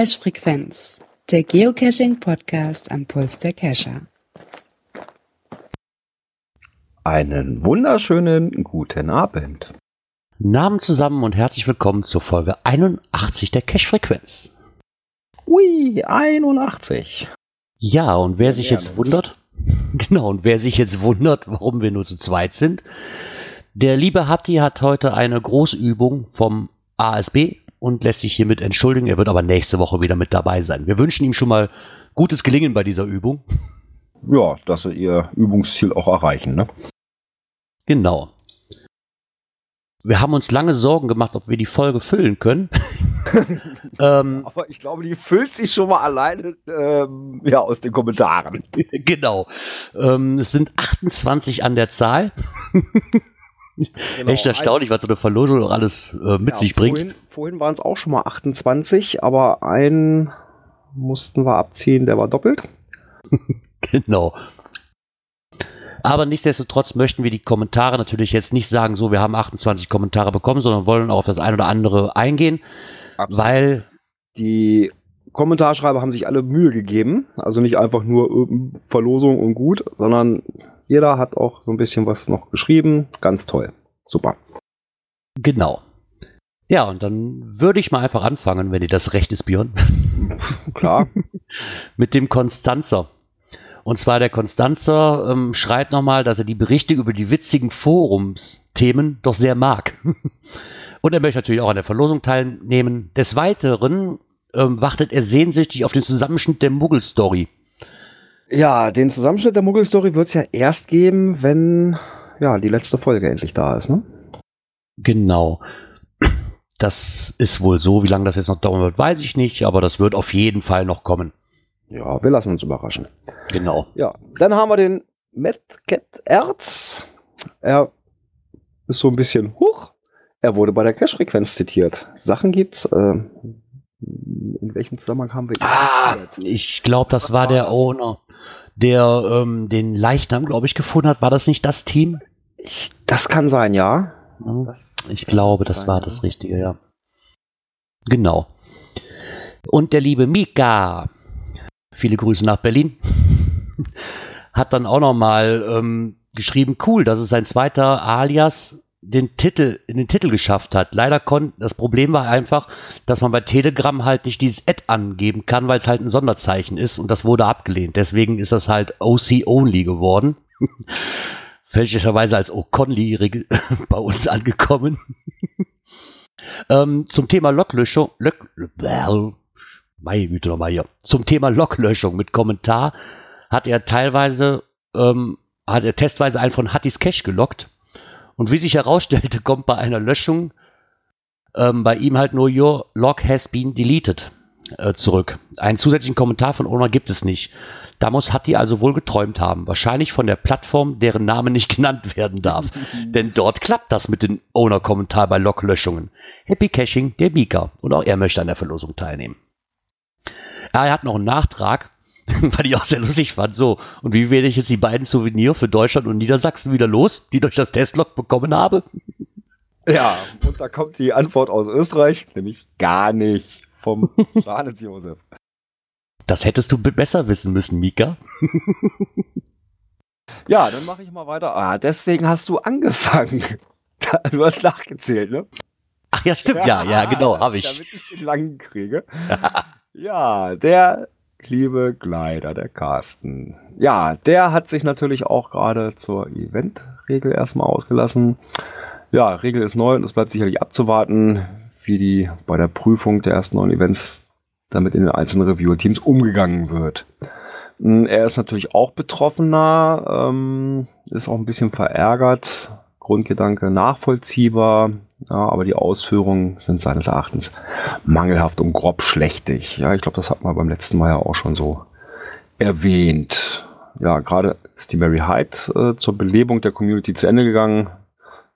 Cache-Frequenz, der Geocaching-Podcast am Puls der Cacher. Einen wunderschönen guten Abend. Namen zusammen und herzlich willkommen zur Folge 81 der Cache-Frequenz. Ui, 81. Ja, und wer sich jetzt wundert, genau, und wer sich jetzt wundert, warum wir nur zu zweit sind, der liebe Hatti hat heute eine Großübung vom ASB und lässt sich hiermit entschuldigen. Er wird aber nächste Woche wieder mit dabei sein. Wir wünschen ihm schon mal gutes Gelingen bei dieser Übung. Ja, dass sie ihr Übungsziel auch erreichen, ne? Genau. Wir haben uns lange Sorgen gemacht, ob wir die Folge füllen können. ähm, Aber ich glaube, die füllt sich schon mal alleine ähm, ja, aus den Kommentaren. genau. Ähm, es sind 28 an der Zahl. Genau, Echt erstaunlich, was so eine Verlosung auch alles äh, mit ja, sich bringt. Vorhin, vorhin waren es auch schon mal 28, aber einen mussten wir abziehen, der war doppelt. genau. Aber nichtsdestotrotz möchten wir die Kommentare natürlich jetzt nicht sagen, so, wir haben 28 Kommentare bekommen, sondern wollen auch auf das ein oder andere eingehen, Absolut. weil die Kommentarschreiber haben sich alle Mühe gegeben. Also nicht einfach nur Verlosung und gut, sondern jeder hat auch so ein bisschen was noch geschrieben. Ganz toll. Super. Genau. Ja, und dann würde ich mal einfach anfangen, wenn dir das recht ist, Björn. Klar. Mit dem Konstanzer. Und zwar der Konstanzer ähm, schreibt nochmal, dass er die Berichte über die witzigen Forumsthemen doch sehr mag. und er möchte natürlich auch an der Verlosung teilnehmen. Des Weiteren ähm, wartet er sehnsüchtig auf den Zusammenschnitt der Muggel-Story. Ja, den Zusammenschnitt der Muggel-Story wird es ja erst geben, wenn ja die letzte Folge endlich da ist, ne? Genau. Das ist wohl so. Wie lange das jetzt noch dauern wird, weiß ich nicht, aber das wird auf jeden Fall noch kommen. Ja, wir lassen uns überraschen. Genau. Ja, dann haben wir den Matt Cat Erz. Er ist so ein bisschen hoch. Er wurde bei der Cache-Frequenz zitiert. Sachen gibt's. Äh, in welchem Zusammenhang haben wir ihn Ah, ich glaube, das war, war der das? Owner der ähm, den Leichnam, glaube ich, gefunden hat. War das nicht das Team? Ich, das kann sein, ja. Das ich glaube, das sein, war ja. das Richtige, ja. Genau. Und der liebe Mika, viele Grüße nach Berlin, hat dann auch nochmal ähm, geschrieben, cool, das ist sein zweiter Alias den Titel, in den Titel geschafft hat. Leider konnte, das Problem war einfach, dass man bei Telegram halt nicht dieses Ad angeben kann, weil es halt ein Sonderzeichen ist und das wurde abgelehnt. Deswegen ist das halt OC Only geworden. Fälschlicherweise als O'Conley bei uns angekommen. ähm, zum Thema Locklöschung, Lok, meine Güte nochmal hier. Zum Thema Locklöschung mit Kommentar hat er teilweise, ähm, hat er testweise einen von Hattis Cache gelockt und wie sich herausstellte, kommt bei einer Löschung ähm, bei ihm halt nur Your log has been deleted äh, zurück. Einen zusätzlichen Kommentar von Owner gibt es nicht. Da muss Hatti also wohl geträumt haben. Wahrscheinlich von der Plattform, deren Name nicht genannt werden darf. Denn dort klappt das mit dem Owner-Kommentar bei Log-Löschungen. Happy Caching, der Mika. Und auch er möchte an der Verlosung teilnehmen. Er hat noch einen Nachtrag. weil ich auch sehr lustig fand. So, und wie werde ich jetzt die beiden Souvenir für Deutschland und Niedersachsen wieder los, die durch das Testlog bekommen habe? Ja, und da kommt die Antwort aus Österreich, nämlich gar nicht vom Johannes Josef. Das hättest du besser wissen müssen, Mika. ja, dann mache ich mal weiter. Ah, deswegen hast du angefangen. Du hast nachgezählt, ne? Ach ja, stimmt, ja, ja, ja genau, habe ich. Damit ich den langen kriege. ja, der liebe Gleiter, der Carsten. Ja, der hat sich natürlich auch gerade zur Event-Regel erstmal ausgelassen. Ja, Regel ist neu und es bleibt sicherlich abzuwarten, wie die bei der Prüfung der ersten neuen Events damit in den einzelnen Reviewer-Teams umgegangen wird. Hm, er ist natürlich auch betroffener, ähm, ist auch ein bisschen verärgert. Grundgedanke nachvollziehbar. Ja, aber die Ausführungen sind seines Erachtens mangelhaft und grob schlechtig. Ja, ich glaube, das hat man beim letzten Mal ja auch schon so erwähnt. Ja, gerade ist die Mary Hyde äh, zur Belebung der Community zu Ende gegangen.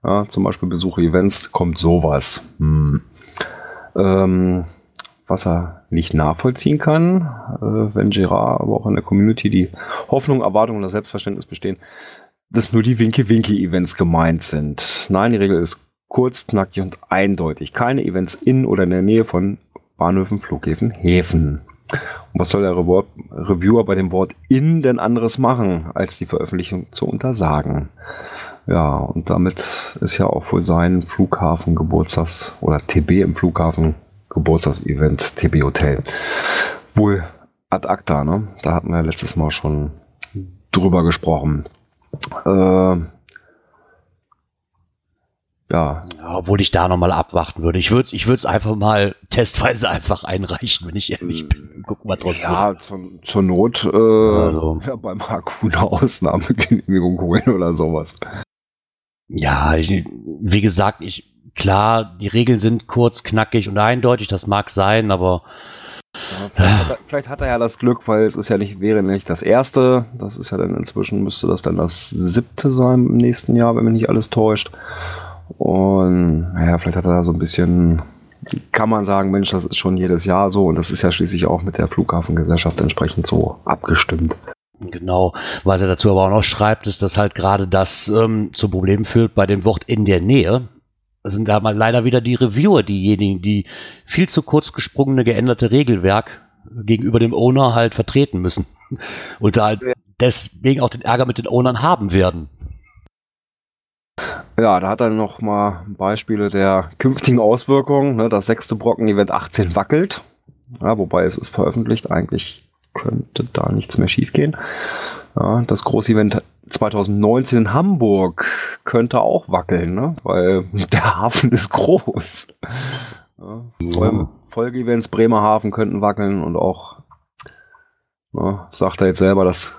Ja, zum Beispiel Besuche Events, kommt sowas. Hm. Ähm, was er nicht nachvollziehen kann, äh, wenn Gerard, aber auch in der Community die Hoffnung, Erwartung und das Selbstverständnis bestehen, dass nur die Winky-Winky-Events gemeint sind. Nein, die Regel ist kurz, knackig und eindeutig. Keine Events in oder in der Nähe von Bahnhöfen, Flughäfen, Häfen. Und was soll der Reviewer bei dem Wort in denn anderes machen, als die Veröffentlichung zu untersagen? Ja, und damit ist ja auch wohl sein Flughafen Geburtstags oder TB im Flughafen Geburtstagsevent TB Hotel wohl ad acta, ne? Da hatten wir letztes Mal schon drüber gesprochen. Äh, ja. ja. Obwohl ich da nochmal abwarten würde. Ich würde es einfach mal testweise einfach einreichen, wenn ich ehrlich bin. Gucken wir trotzdem. Ja, zur, zur Not äh, also. ja, beim HQ eine Ausnahmegenehmigung holen oder sowas. Ja, ich, wie gesagt, ich klar, die Regeln sind kurz, knackig und eindeutig, das mag sein, aber ja, vielleicht, hat er, vielleicht, hat er, ja das Glück, weil es ist ja nicht, wäre nicht das erste. Das ist ja dann inzwischen, müsste das dann das siebte sein im nächsten Jahr, wenn mich nicht alles täuscht. Und naja, vielleicht hat er da so ein bisschen, kann man sagen, Mensch, das ist schon jedes Jahr so und das ist ja schließlich auch mit der Flughafengesellschaft entsprechend so abgestimmt. Genau, was er dazu aber auch noch schreibt, ist, dass halt gerade das ähm, zu Problemen führt bei dem Wort in der Nähe. Das sind da mal leider wieder die Reviewer, diejenigen, die viel zu kurz gesprungene geänderte Regelwerk gegenüber dem Owner halt vertreten müssen. Und da halt deswegen auch den Ärger mit den Ownern haben werden. Ja, da hat er noch mal Beispiele der künftigen Auswirkungen. Ne, das sechste Brocken-Event 18 wackelt. Ja, wobei es ist veröffentlicht. Eigentlich könnte da nichts mehr schiefgehen. Ja, das Großevent 2019 in Hamburg könnte auch wackeln, ne? weil der Hafen ist groß. Ja, ja. Folgeevents Bremerhaven könnten wackeln und auch, na, sagt er jetzt selber, das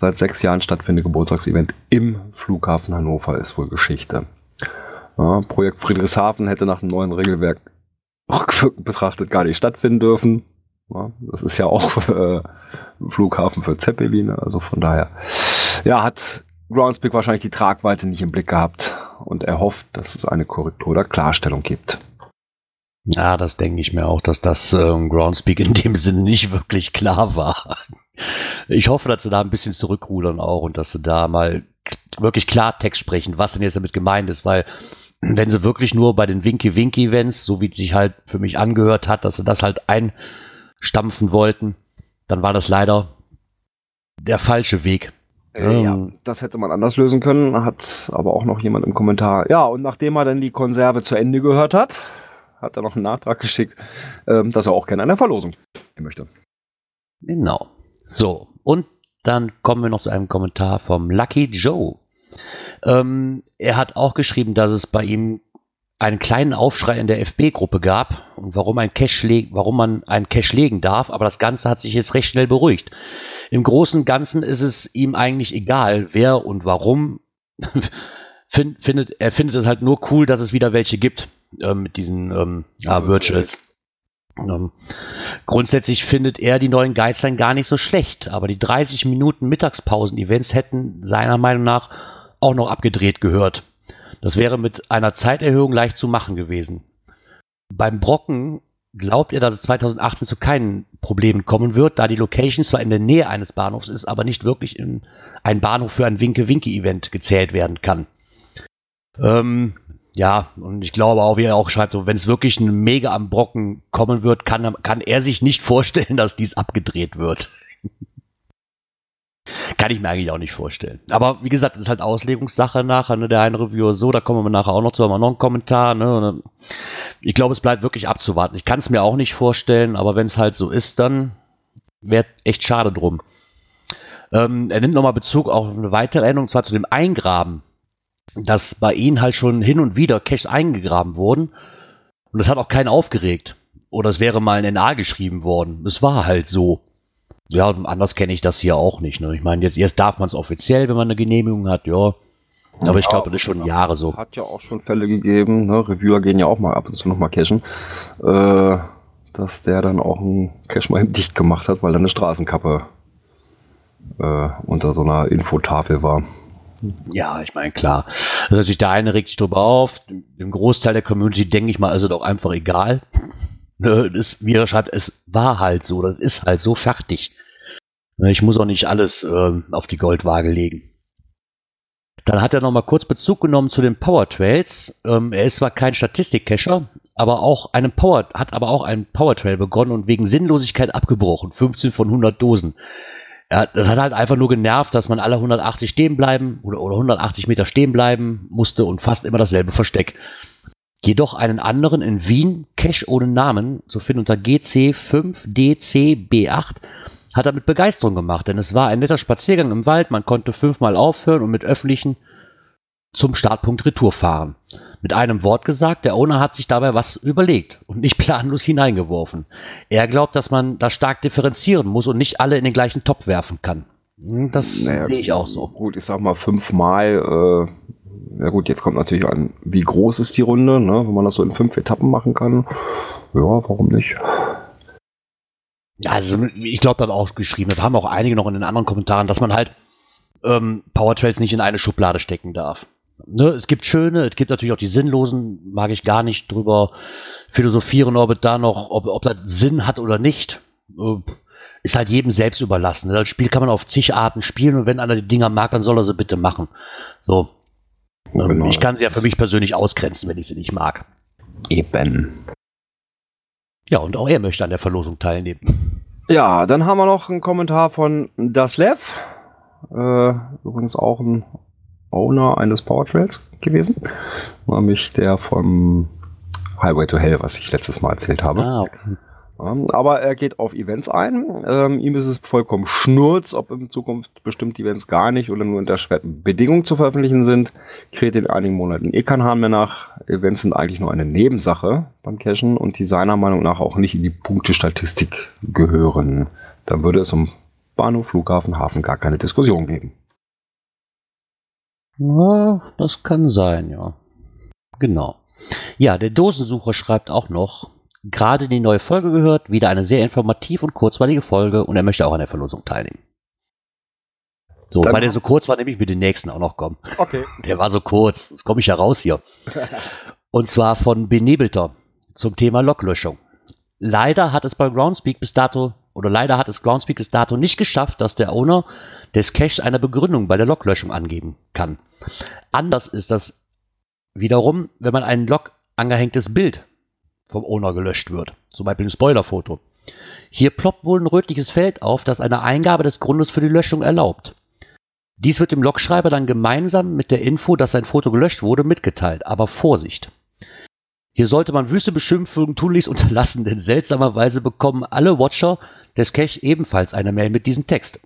seit sechs Jahren stattfindende Geburtstagsevent im Flughafen Hannover ist wohl Geschichte. Ja, Projekt Friedrichshafen hätte nach dem neuen Regelwerk rückwirkend betrachtet gar nicht stattfinden dürfen. Ja, das ist ja auch äh, Flughafen für Zeppelin, also von daher. Ja, hat Groundspeak wahrscheinlich die Tragweite nicht im Blick gehabt und er hofft, dass es eine Korrektur oder Klarstellung gibt. Ja, das denke ich mir auch, dass das ähm, Groundspeak in dem Sinne nicht wirklich klar war. Ich hoffe, dass sie da ein bisschen zurückrudern auch und dass sie da mal wirklich Klartext sprechen, was denn jetzt damit gemeint ist, weil wenn sie wirklich nur bei den Winky-Winky-Events, so wie es sich halt für mich angehört hat, dass sie das halt einstampfen wollten, dann war das leider der falsche Weg. Äh, ja, ähm. das hätte man anders lösen können, hat aber auch noch jemand im Kommentar. Ja, und nachdem er dann die Konserve zu Ende gehört hat, hat er noch einen Nachtrag geschickt, ähm, dass er auch gerne eine Verlosung möchte. Genau. So, und dann kommen wir noch zu einem Kommentar vom Lucky Joe. Ähm, er hat auch geschrieben, dass es bei ihm einen kleinen Aufschrei in der FB-Gruppe gab und warum ein Cache warum man einen Cache legen darf, aber das Ganze hat sich jetzt recht schnell beruhigt. Im Großen und Ganzen ist es ihm eigentlich egal, wer und warum. Find, findet, er findet es halt nur cool, dass es wieder welche gibt äh, mit diesen ähm, ja, Virtuals. Ähm, grundsätzlich findet er die neuen Guidelines gar nicht so schlecht, aber die 30 Minuten Mittagspausen-Events hätten seiner Meinung nach auch noch abgedreht gehört. Das wäre mit einer Zeiterhöhung leicht zu machen gewesen. Beim Brocken glaubt er, dass es 2018 zu keinen Problemen kommen wird, da die Location zwar in der Nähe eines Bahnhofs ist, aber nicht wirklich in ein Bahnhof für ein Winke-Winke-Event gezählt werden kann. Ähm, ja, und ich glaube auch, wie er auch schreibt, wenn es wirklich ein Mega am Brocken kommen wird, kann, kann er sich nicht vorstellen, dass dies abgedreht wird. kann ich mir eigentlich auch nicht vorstellen. Aber wie gesagt, das ist halt Auslegungssache nachher, ne, der eine Reviewer so, da kommen wir nachher auch noch zu, haben wir noch einen Kommentar, ne, ich glaube, es bleibt wirklich abzuwarten. Ich kann es mir auch nicht vorstellen, aber wenn es halt so ist, dann wäre echt schade drum. Ähm, er nimmt nochmal Bezug auf eine weitere Änderung, zwar zu dem Eingraben dass bei ihnen halt schon hin und wieder Caches eingegraben wurden. Und das hat auch keinen aufgeregt. Oder es wäre mal ein NA geschrieben worden. Es war halt so. Ja, anders kenne ich das hier auch nicht. Ne? Ich meine, jetzt, jetzt darf man es offiziell, wenn man eine Genehmigung hat, ja. Aber ich glaube, das ist schon Jahre so. Hat ja auch schon Fälle gegeben, ne? Reviewer gehen ja auch mal ab und zu nochmal cashen, äh, dass der dann auch einen Cache mal dicht gemacht hat, weil da eine Straßenkappe äh, unter so einer Infotafel war. Ja, ich meine, klar. Also natürlich der eine regt sich drüber auf, dem Großteil der Community denke ich mal, ist es doch einfach egal. Ne, das, wie er schreibt, es war halt so, das ist halt so fertig. Ne, ich muss auch nicht alles äh, auf die Goldwaage legen. Dann hat er nochmal kurz Bezug genommen zu den Power Trails. Ähm, er ist zwar kein Statistik-Cacher, aber auch einen Power, hat aber auch einen Powertrail begonnen und wegen Sinnlosigkeit abgebrochen. 15 von 100 Dosen. Hat, das hat halt einfach nur genervt, dass man alle 180 stehen bleiben oder, oder 180 Meter stehen bleiben musste und fast immer dasselbe Versteck. Jedoch einen anderen in Wien, Cash ohne Namen, zu finden unter GC5DCB8, hat er mit Begeisterung gemacht, denn es war ein netter Spaziergang im Wald, man konnte fünfmal aufhören und mit öffentlichen zum Startpunkt Retour fahren. Mit einem Wort gesagt, der Owner hat sich dabei was überlegt und nicht planlos hineingeworfen. Er glaubt, dass man da stark differenzieren muss und nicht alle in den gleichen Topf werfen kann. Hm, das naja, sehe ich auch so. Gut, ich sag mal fünfmal. Äh, ja gut, jetzt kommt natürlich an, wie groß ist die Runde, ne? wenn man das so in fünf Etappen machen kann. Ja, warum nicht? Also ich glaube, dann auch geschrieben, das haben auch einige noch in den anderen Kommentaren, dass man halt ähm, Powertrails nicht in eine Schublade stecken darf ne, es gibt schöne, es gibt natürlich auch die sinnlosen, mag ich gar nicht drüber philosophieren, ob es da noch, ob, ob das Sinn hat oder nicht. Äh, ist halt jedem selbst überlassen. Das Spiel kann man auf zig Arten spielen und wenn einer die Dinger mag, dann soll er sie bitte machen. So. Ähm, genau. Ich kann sie ja für mich persönlich ausgrenzen, wenn ich sie nicht mag. Eben. Ja, und auch er möchte an der Verlosung teilnehmen. Ja, dann haben wir noch einen Kommentar von Daslev. Äh, übrigens auch ein Owner eines Powertrails gewesen, nämlich der vom Highway to Hell, was ich letztes Mal erzählt habe. Ah, okay. Aber er geht auf Events ein. Ähm, ihm ist es vollkommen schnurz, ob in Zukunft bestimmte Events gar nicht oder nur unter schweren Bedingungen zu veröffentlichen sind. Kräht in einigen Monaten eh kein Hahn mehr nach. Events sind eigentlich nur eine Nebensache beim Cashen und die seiner Meinung nach auch nicht in die Punktestatistik gehören. Dann würde es um Bahnhof, Flughafen, Hafen gar keine Diskussion geben. Ja, das kann sein, ja. Genau. Ja, der Dosensucher schreibt auch noch, gerade die neue Folge gehört, wieder eine sehr informativ und kurzweilige Folge und er möchte auch an der Verlosung teilnehmen. So, Dann weil der so kurz war, nehme ich mit den nächsten auch noch kommen. Okay. Der war so kurz, jetzt komme ich ja raus hier. und zwar von Benebelter zum Thema Loklöschung. Leider hat es bei Groundspeak bis dato, oder leider hat es Groundspeak bis dato nicht geschafft, dass der Owner des Caches eine Begründung bei der Loglöschung angeben kann. Anders ist das wiederum, wenn man ein Log angehängtes Bild vom Owner gelöscht wird. Zum Beispiel ein Spoilerfoto. Hier ploppt wohl ein rötliches Feld auf, das eine Eingabe des Grundes für die Löschung erlaubt. Dies wird dem Logschreiber dann gemeinsam mit der Info, dass sein Foto gelöscht wurde, mitgeteilt. Aber Vorsicht! Hier sollte man wüste Beschimpfungen tunlichst unterlassen, denn seltsamerweise bekommen alle Watcher des Cache ebenfalls eine Mail mit diesem Text.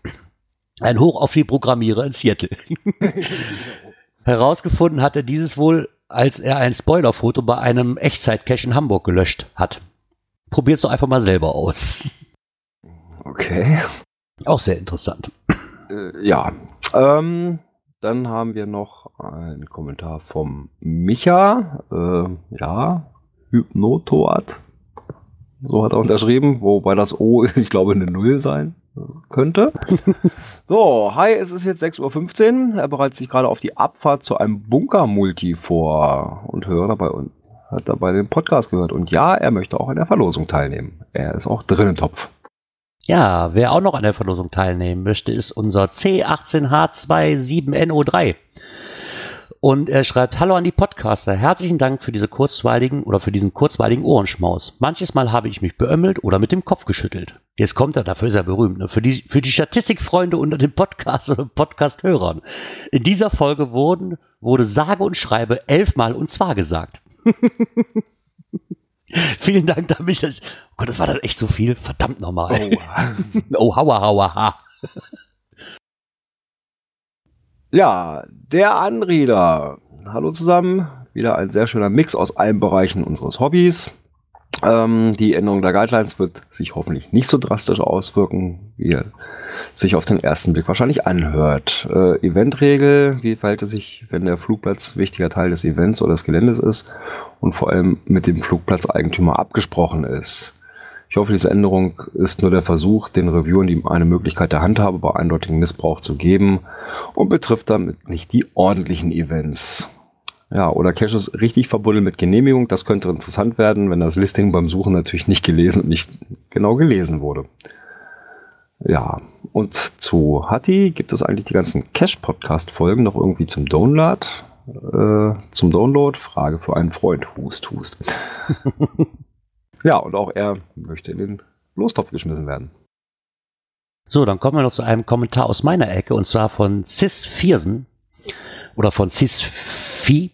Ein Hoch auf die Programmierer in Seattle. Herausgefunden hat er dieses wohl, als er ein Spoilerfoto bei einem Echtzeit-Cache in Hamburg gelöscht hat. Probier's doch einfach mal selber aus. Okay. Auch sehr interessant. Äh, ja. Ähm, dann haben wir noch einen Kommentar vom Micha. Äh, ja, Hypnotoat. So hat er unterschrieben, wobei das O, ich glaube, eine Null sein könnte. so, hi, es ist jetzt 6.15 Uhr. Er bereitet sich gerade auf die Abfahrt zu einem Bunker-Multi vor und hört dabei und hat dabei den Podcast gehört. Und ja, er möchte auch an der Verlosung teilnehmen. Er ist auch drin im Topf. Ja, wer auch noch an der Verlosung teilnehmen möchte, ist unser C18H27NO3. Und er schreibt, hallo an die Podcaster, herzlichen Dank für diese kurzweiligen oder für diesen kurzweiligen Ohrenschmaus. Manches Mal habe ich mich beömmelt oder mit dem Kopf geschüttelt. Jetzt kommt er, dafür ist er berühmt, ne? für, die, für die Statistikfreunde unter den Podcast oder Podcast-Hörern. In dieser Folge wurden, wurde sage und schreibe elfmal und zwar gesagt. Vielen Dank damit. Oh Gott, das war dann echt so viel. Verdammt nochmal. Oh, oh hauer, hauer, ha. Ja, der Anrieder. Hallo zusammen. Wieder ein sehr schöner Mix aus allen Bereichen unseres Hobbys. Ähm, die Änderung der Guidelines wird sich hoffentlich nicht so drastisch auswirken, wie er sich auf den ersten Blick wahrscheinlich anhört. Äh, Eventregel, wie verhält es sich, wenn der Flugplatz wichtiger Teil des Events oder des Geländes ist und vor allem mit dem Flugplatzeigentümer abgesprochen ist? Ich hoffe, diese Änderung ist nur der Versuch, den Reviewern eine Möglichkeit der Handhabe bei eindeutigem Missbrauch zu geben und betrifft damit nicht die ordentlichen Events. Ja, oder Caches richtig verbuddeln mit Genehmigung. Das könnte interessant werden, wenn das Listing beim Suchen natürlich nicht gelesen und nicht genau gelesen wurde. Ja, und zu Hatti gibt es eigentlich die ganzen Cache-Podcast-Folgen noch irgendwie zum Download. äh, zum Download. Frage für einen Freund. Hust, hust. ja, und auch er möchte in den Lostopf geschmissen werden. So, dann kommen wir noch zu einem Kommentar aus meiner Ecke und zwar von Cis Viersen oder von Cis Phi.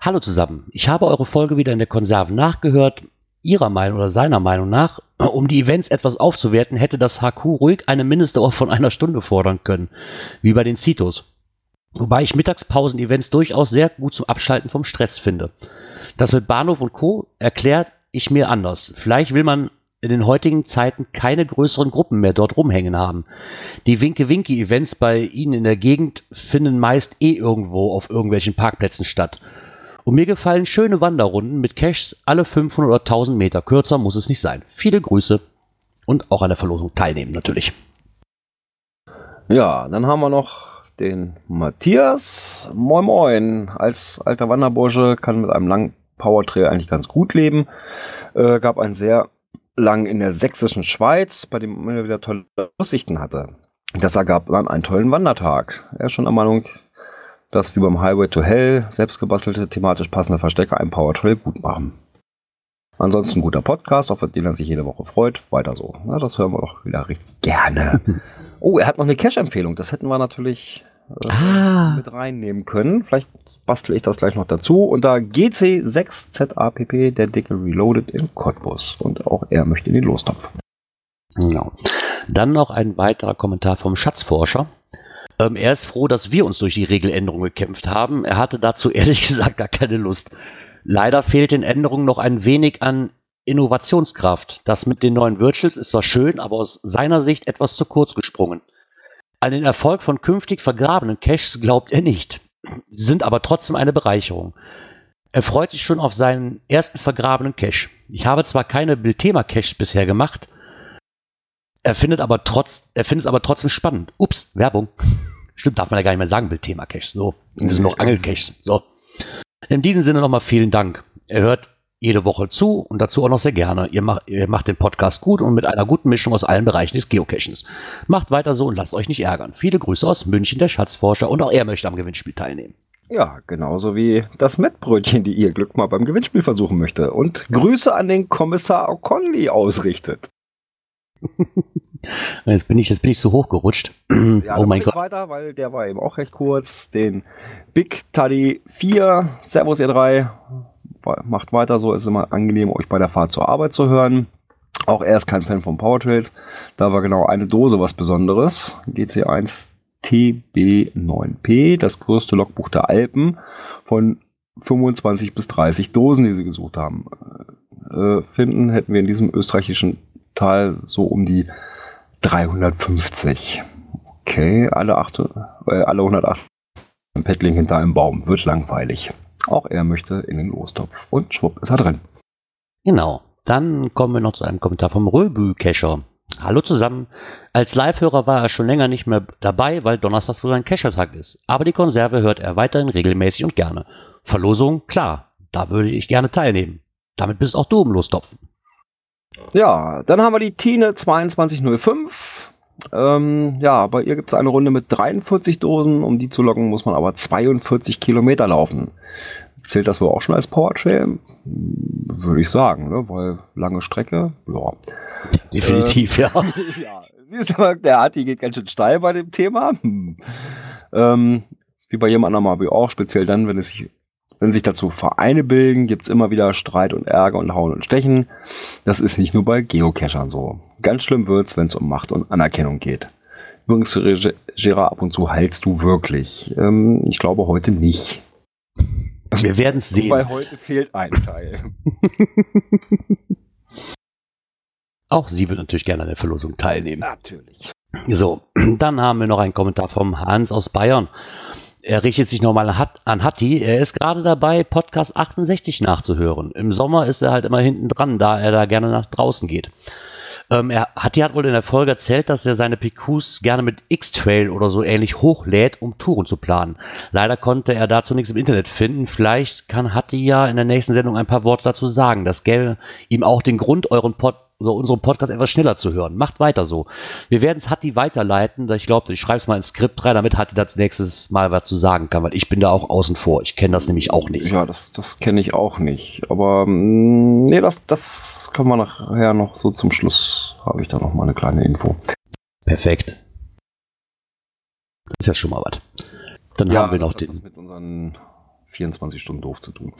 Hallo zusammen. Ich habe eure Folge wieder in der Konserve nachgehört. Ihrer Meinung oder seiner Meinung nach, um die Events etwas aufzuwerten, hätte das HQ ruhig eine Mindestdauer von einer Stunde fordern können, wie bei den Citos. Wobei ich Mittagspausen-Events durchaus sehr gut zum Abschalten vom Stress finde. Das mit Bahnhof und Co. erklärt ich mir anders. Vielleicht will man in den heutigen Zeiten keine größeren Gruppen mehr dort rumhängen haben. Die Winke-Winke-Events bei Ihnen in der Gegend finden meist eh irgendwo auf irgendwelchen Parkplätzen statt. Und mir gefallen schöne Wanderrunden mit Caches alle 500 oder 1000 Meter. Kürzer muss es nicht sein. Viele Grüße und auch an der Verlosung teilnehmen natürlich. Ja, dann haben wir noch den Matthias. Moin Moin. Als alter Wanderbursche kann mit einem langen Powertrail eigentlich ganz gut leben. Äh, gab einen sehr lang in der sächsischen Schweiz, bei dem man wieder tolle Aussichten hatte. Das ergab dann einen tollen Wandertag. Er ist schon der Meinung, dass wie beim Highway to Hell selbstgebastelte, thematisch passende Verstecke einen Powertrail gut machen. Ansonsten ein guter Podcast, auf den er sich jede Woche freut. Weiter so. Na, das hören wir doch wieder richtig gerne. Oh, er hat noch eine Cache-Empfehlung. Das hätten wir natürlich äh, Ah. mit reinnehmen können. Vielleicht bastel ich das gleich noch dazu. Unter GC6ZAPP, der dicke Reloaded in Cottbus. Und auch er möchte in den Lostopf. Genau. Dann noch ein weiterer Kommentar vom Schatzforscher. Ähm, er ist froh, dass wir uns durch die Regeländerung gekämpft haben. Er hatte dazu ehrlich gesagt gar keine Lust. Leider fehlt den Änderungen noch ein wenig an Innovationskraft. Das mit den neuen Virtuals ist zwar schön, aber aus seiner Sicht etwas zu kurz gesprungen. An den Erfolg von künftig vergrabenen Caches glaubt er nicht. Sie sind aber trotzdem eine Bereicherung. Er freut sich schon auf seinen ersten vergrabenen Cache. Ich habe zwar keine Bildthema-Caches bisher gemacht, er findet aber trotz, er findet es aber trotzdem spannend. Ups, Werbung. Stimmt, darf man ja gar nicht mehr sagen, Bildthema Cache. So, das sind noch Angelcaches. So. In diesem Sinne nochmal vielen Dank. Er hört jede Woche zu und dazu auch noch sehr gerne. Ihr macht, ihr macht den Podcast gut und mit einer guten Mischung aus allen Bereichen des Geocachens. Macht weiter so und lasst euch nicht ärgern. Viele Grüße aus München, der Schatzforscher und auch er möchte am Gewinnspiel teilnehmen. Ja, genauso wie das Mettbrötchen, die ihr Glück mal beim Gewinnspiel versuchen möchte. Und Grüße an den Kommissar O'Connelly ausrichtet. Jetzt bin ich, jetzt bin ich so hochgerutscht. Ja, oh mein mach ich Gott. weiter, weil der war eben auch recht kurz. Den Big Taddy 4, Servus ihr drei, macht weiter so, es ist immer angenehm, euch bei der Fahrt zur Arbeit zu hören. Auch er ist kein Fan von Powertrails. Da war genau eine Dose was Besonderes. GC1 TB9P, das größte Logbuch der Alpen von 25 bis 30 Dosen, die sie gesucht haben. Äh, finden hätten wir in diesem österreichischen Tal so um die 350. Okay, alle, acht, äh, alle 108 ein Paddling hinter einem Baum. Wird langweilig. Auch er möchte in den Lostopf. Und schwupp ist er drin. Genau. Dann kommen wir noch zu einem Kommentar vom Röbü-Cacher. Hallo zusammen. Als Live-Hörer war er schon länger nicht mehr dabei, weil Donnerstag wohl sein Cacher-Tag ist. Aber die Konserve hört er weiterhin regelmäßig und gerne. Verlosung, klar. Da würde ich gerne teilnehmen. Damit bist auch du im Lostopfen. Ja, dann haben wir die Tine 2205. Ähm, ja, bei ihr gibt es eine Runde mit 43 Dosen. Um die zu locken, muss man aber 42 Kilometer laufen. Zählt das wohl auch schon als Powertrail? Würde ich sagen, ne? weil lange Strecke, ja. Definitiv, ja. ja, siehst du mal, der Arti geht ganz schön steil bei dem Thema. Hm. Ähm, wie bei jedem anderen Mario auch, speziell dann, wenn es sich, wenn sich dazu Vereine bilden, gibt es immer wieder Streit und Ärger und Hauen und Stechen. Das ist nicht nur bei Geocachern so. Ganz schlimm wird's, wenn es um Macht und Anerkennung geht. Übrigens, Gerard, ab und zu heilst du wirklich. Ähm, ich glaube heute nicht. Wir werden es sehen. Weil heute fehlt ein Teil. Auch sie wird natürlich gerne an der Verlosung teilnehmen. Natürlich. So, dann haben wir noch einen Kommentar vom Hans aus Bayern. Er richtet sich nochmal an Hat- an Hatti. Er ist gerade dabei, Podcast 68 nachzuhören. Im Sommer ist er halt immer hinten dran, da er da gerne nach draußen geht. Ähm, er, Hatti hat wohl in der Folge erzählt, dass er seine PQs gerne mit X-Trail oder so ähnlich hochlädt, um Touren zu planen. Leider konnte er dazu nichts im Internet finden. Vielleicht kann Hatti ja in der nächsten Sendung ein paar Worte dazu sagen. Das gäbe ihm auch den Grund, euren Pod oder unseren Podcast etwas schneller zu hören. Macht weiter so. Wir werden es Hatti weiterleiten. Ich glaube, ich schreibe es mal ins Skript rein, damit Hatti das nächstes Mal was zu sagen kann, weil ich bin da auch außen vor. Ich kenne das nämlich auch nicht. Ja, das, das kenne ich auch nicht. Aber mm, nee, das, das können wir nachher noch so zum Schluss, habe ich da noch mal eine kleine Info. Perfekt. Das ist ja schon mal was. Dann ja, haben wir noch das hat den. mit unseren 24 Stunden doof zu tun.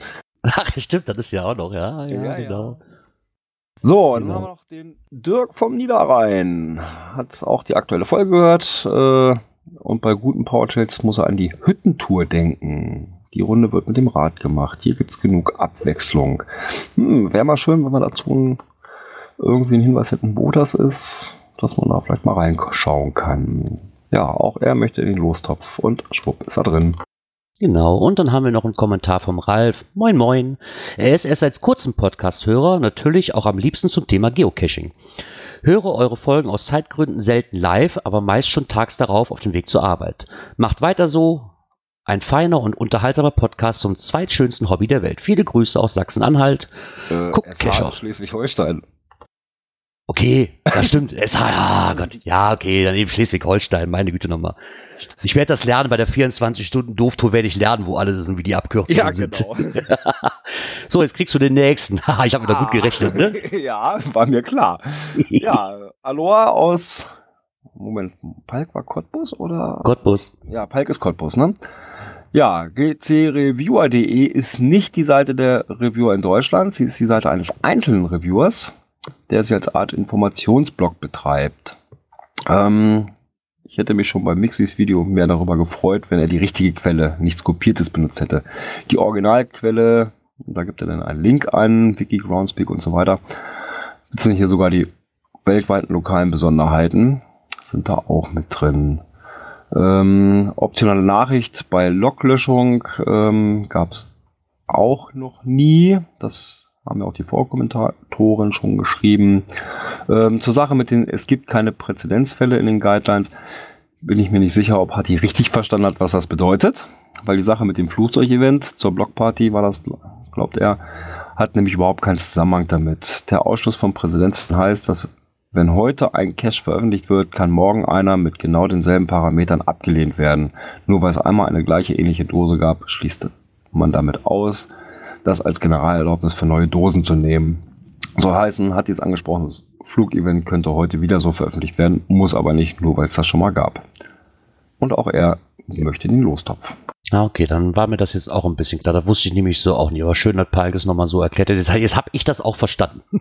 Ach, stimmt, das ist ja auch noch, ja, ja, Ja, ja. So, dann Genau. haben wir noch den Dirk vom Niederrhein. Hat auch die aktuelle Folge gehört. Äh, und bei guten Powertrails muss er an die Hüttentour denken. Die Runde wird mit dem Rad gemacht. Hier gibt's genug Abwechslung. Hm, Wäre mal schön, wenn wir dazu einen, irgendwie einen Hinweis hätten, wo das ist, dass man da vielleicht mal reinschauen kann. Ja, auch er möchte in den Lostopf und schwupp ist er drin. Genau, und dann haben wir noch einen Kommentar vom Ralf. Moin, moin. Er ist erst seit kurzem Podcast-Hörer, natürlich auch am liebsten zum Thema Geocaching. Höre eure Folgen aus Zeitgründen selten live, aber meist schon tags darauf auf dem Weg zur Arbeit. Macht weiter so. Ein feiner und unterhaltsamer Podcast zum zweitschönsten Hobby der Welt. Viele Grüße aus Sachsen-Anhalt. Äh, Guck, SH Kescher. Schleswig-Holstein. Okay, das stimmt. Es, ja, Gott. Ja, okay, dann eben Schleswig-Holstein, meine Güte nochmal. Ich werde das lernen bei der 24-Stunden-Doof-Tour, werde ich lernen, wo alle sind, wie die Abkürzungen sind. so, jetzt kriegst du den nächsten. Ich habe wieder gut gerechnet, ne? ja, war mir klar. Ja, Aloha aus. Moment, Palk war Cottbus oder? Cottbus. Ja, Palk ist Cottbus, ne? Ja, gcreviewer.de ist nicht die Seite der Reviewer in Deutschland, sie ist die Seite eines einzelnen Reviewers, der sie als Art Informationsblog betreibt. Ähm, ich hätte mich schon bei Mixis Video mehr darüber gefreut, wenn er die richtige Quelle, nichts Kopiertes benutzt hätte. Die Originalquelle, da gibt er dann einen Link an, Wiki, Groundspeak und so weiter. Beziehungsweise hier sogar die weltweiten lokalen Besonderheiten sind da auch mit drin. Ähm, optionale Nachricht bei Loglöschung ähm, gab es auch noch nie. Das haben ja auch die Vorkommentatoren schon geschrieben. Ähm, zur Sache mit den, es gibt keine Präzedenzfälle in den Guidelines. Bin ich mir nicht sicher, ob Hatti richtig verstanden hat, was das bedeutet. Weil die Sache mit dem Flugzeugevent zur Blockparty war das, glaubt er, hat nämlich überhaupt keinen Zusammenhang damit. Der Ausschluss von Präzedenzfällen heißt, dass wenn heute ein Cache veröffentlicht wird, kann morgen einer mit genau denselben Parametern abgelehnt werden. Nur weil es einmal eine gleiche ähnliche Dose gab, schließt man damit aus, das als Generalerlaubnis für neue Dosen zu nehmen. So heißen, hat dies angesprochen, das Flugevent könnte heute wieder so veröffentlicht werden, muss aber nicht, nur weil es das schon mal gab. Und auch er möchte den Lostopf. Ah, okay, dann war mir das jetzt auch ein bisschen klar. Da wusste ich nämlich so auch nicht. Aber schön, dass Palk nochmal so erklärt hat. Jetzt, jetzt habe ich das auch verstanden.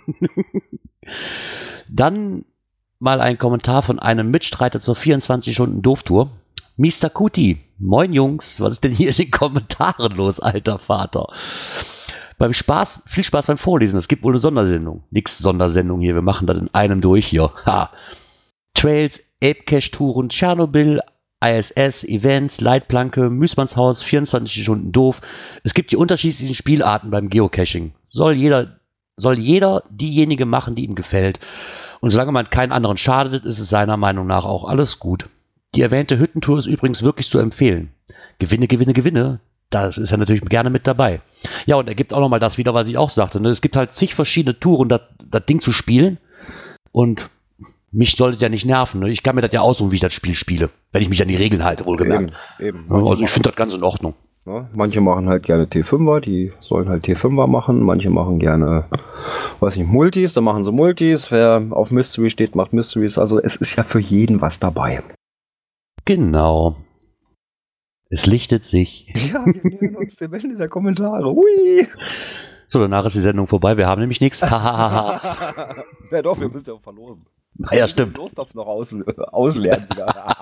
dann mal ein Kommentar von einem Mitstreiter zur 24-Stunden-Doof-Tour. Mr. Kuti, moin Jungs, was ist denn hier in den Kommentaren los, alter Vater? Beim Spaß, viel Spaß beim Vorlesen. Es gibt wohl eine Sondersendung. Nix Sondersendung hier, wir machen das in einem durch hier. Ha. Trails, Apecache-Touren, Tschernobyl, ISS, Events, Leitplanke, Müßmannshaus, 24 Stunden doof. Es gibt die unterschiedlichsten Spielarten beim Geocaching. Soll jeder, soll jeder diejenige machen, die ihm gefällt. Und solange man keinen anderen schadet, ist es seiner Meinung nach auch alles gut. Die erwähnte Hüttentour ist übrigens wirklich zu empfehlen. Gewinne, Gewinne, Gewinne. Das ist er natürlich gerne mit dabei. Ja, und er gibt auch nochmal das wieder, was ich auch sagte. Ne? Es gibt halt zig verschiedene Touren, das, Ding zu spielen. Und mich sollte ja nicht nerven. Ne? Ich kann mir das ja aussuchen, wie ich das Spiel spiele. Wenn ich mich an die Regeln halte, wohlgemerkt. Eben, eben. Also ich finde das ganz in Ordnung. Ja, manche machen halt gerne T5er, die sollen halt T5er machen. Manche machen gerne, weiß nicht, Multis, dann machen sie Multis. Wer auf Mystery steht, macht Mysteries. Also es ist ja für jeden was dabei. Genau. Es lichtet sich. Ja, wir nähern uns dem Ende der Kommentare. Hui! So, danach ist die Sendung vorbei. Wir haben nämlich nichts. Ja doch, wir müssen ja auch verlosen. Ah ja, stimmt. Lostopf noch aus, ausleeren wieder.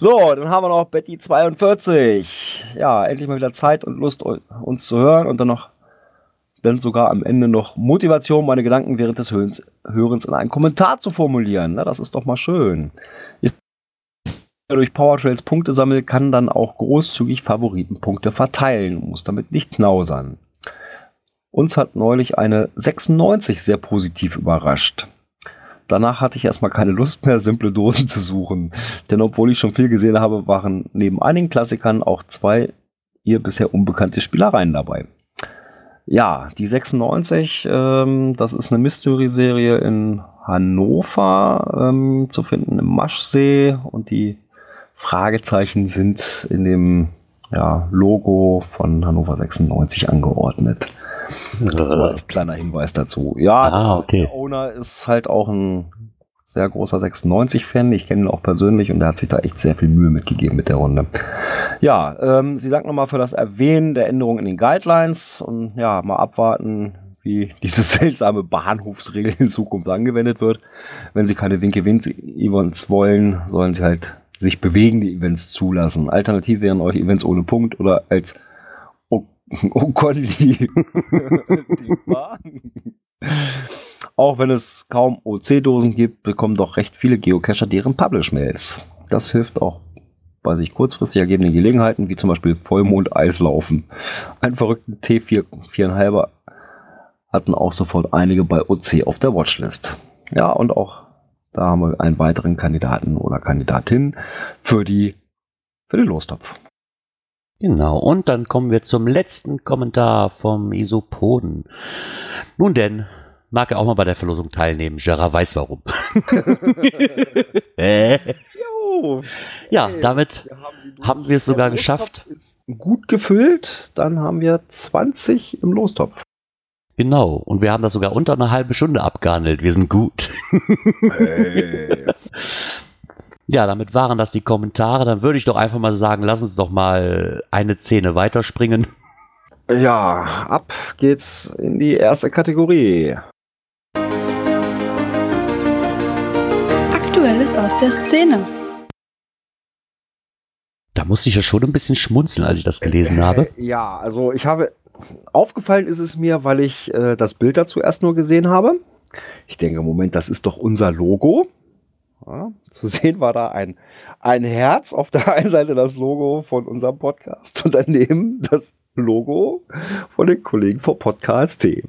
so, dann haben wir noch Betty 42. Ja, endlich mal wieder Zeit und Lust, uns zu hören und dann noch, dann sogar am Ende noch Motivation, meine Gedanken während des Hörens, Hörens in einen Kommentar zu formulieren. Na, das ist doch mal schön. Ist durch Powertrails Punkte sammelt, kann dann auch großzügig Favoritenpunkte verteilen und muss damit nicht knausern. Uns hat neulich eine 96 sehr positiv überrascht. Danach hatte ich erstmal keine Lust mehr, simple Dosen zu suchen. Denn obwohl ich schon viel gesehen habe, waren neben einigen Klassikern auch zwei ihr bisher unbekannte Spielereien dabei. Ja, die 96, ähm, das ist eine Mystery-Serie in Hannover ähm, zu finden im Maschsee und die Fragezeichen sind in dem ja, Logo von Hannover 96 angeordnet. Das war als kleiner Hinweis dazu. Ja, Ah, okay. der Owner ist halt auch ein sehr großer 96-Fan. Ich kenne ihn auch persönlich und er hat sich da echt sehr viel Mühe mitgegeben mit der Runde. Ja, ähm, sie dankt nochmal für das Erwähnen der Änderungen in den Guidelines und ja, mal abwarten, wie diese seltsame Bahnhofsregel in Zukunft angewendet wird. Wenn sie keine Winke-Events wollen, sollen sie halt sich bewegende Events zulassen. Alternativ wären euch Events ohne Punkt oder als O- Oconli denkbar. Auch wenn es kaum OC-Dosen gibt, bekommen doch recht viele Geocacher deren Publish-Mails. Das hilft auch bei sich kurzfristig ergebenden Gelegenheiten, wie zum Beispiel Vollmond-Eislaufen. Einen verrückten T4 4,5 hatten auch sofort einige bei OC auf der Watchlist. Ja, und auch da haben wir einen weiteren Kandidaten oder Kandidatin für die für den Lostopf. Genau, und dann kommen wir zum letzten Kommentar vom Isopoden. Nun denn, mag er auch mal bei der Verlosung teilnehmen. Gerard weiß warum. äh, Jo, ja, Hey, damit wir haben, wir es sogar geschafft. Gut gefüllt, dann haben wir 20 im Lostopf. Genau, und wir haben das sogar unter einer halben Stunde abgehandelt. Wir sind gut. Hey. Ja, damit waren das die Kommentare. Dann würde ich doch einfach mal sagen, lass uns doch mal eine Szene weiterspringen. Ja, ab geht's in die erste Kategorie. Aktuelles aus der Szene. Da musste ich ja schon ein bisschen schmunzeln, als ich das gelesen habe. Äh, Ja, also ich habe aufgefallen ist es mir, weil ich äh, das Bild dazu erst nur gesehen habe. Ich denke, Moment, das ist doch unser Logo. Ja, zu sehen war da ein, ein Herz, auf der einen Seite das Logo von unserem Podcast und daneben das Logo von den Kollegen vom Podcast T.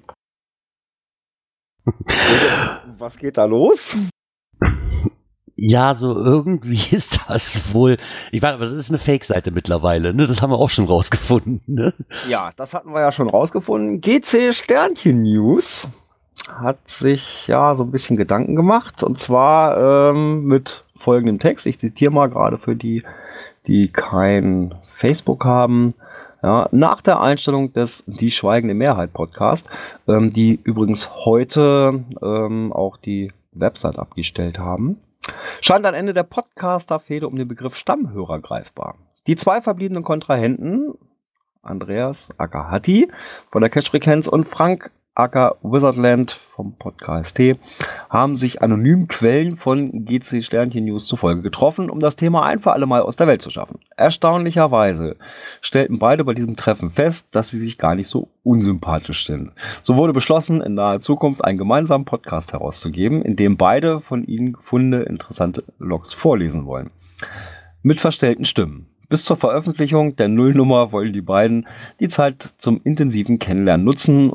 Was geht da los? Ja, so irgendwie ist das wohl. Ich weiß, aber das ist eine Fake-Seite mittlerweile, ne? Das haben wir auch schon rausgefunden, ne? Ja, das hatten wir ja schon rausgefunden. GC Sternchen News hat sich ja so ein bisschen Gedanken gemacht und zwar ähm, mit folgendem Text. Ich zitiere mal gerade für die, die kein Facebook haben. Ja, nach der Einstellung des Die Schweigende Mehrheit Podcast, ähm, die übrigens heute ähm, auch die Website abgestellt haben, scheint ein Ende der Podcaster-Fehde um den Begriff Stammhörer greifbar. Die zwei verbliebenen Kontrahenten, Andreas Akahati von der Catch-Frequenz und Frank Acker Wizardland vom Podcast T haben sich anonym Quellen von GC Sternchen News zufolge getroffen, um das Thema ein für alle Mal aus der Welt zu schaffen. Erstaunlicherweise stellten beide bei diesem Treffen fest, dass sie sich gar nicht so unsympathisch sind. So wurde beschlossen, in naher Zukunft einen gemeinsamen Podcast herauszugeben, in dem beide von ihnen gefundene interessante Logs vorlesen wollen. Mit verstellten Stimmen. Bis zur Veröffentlichung der Nullnummer wollen die beiden die Zeit zum intensiven Kennenlernen nutzen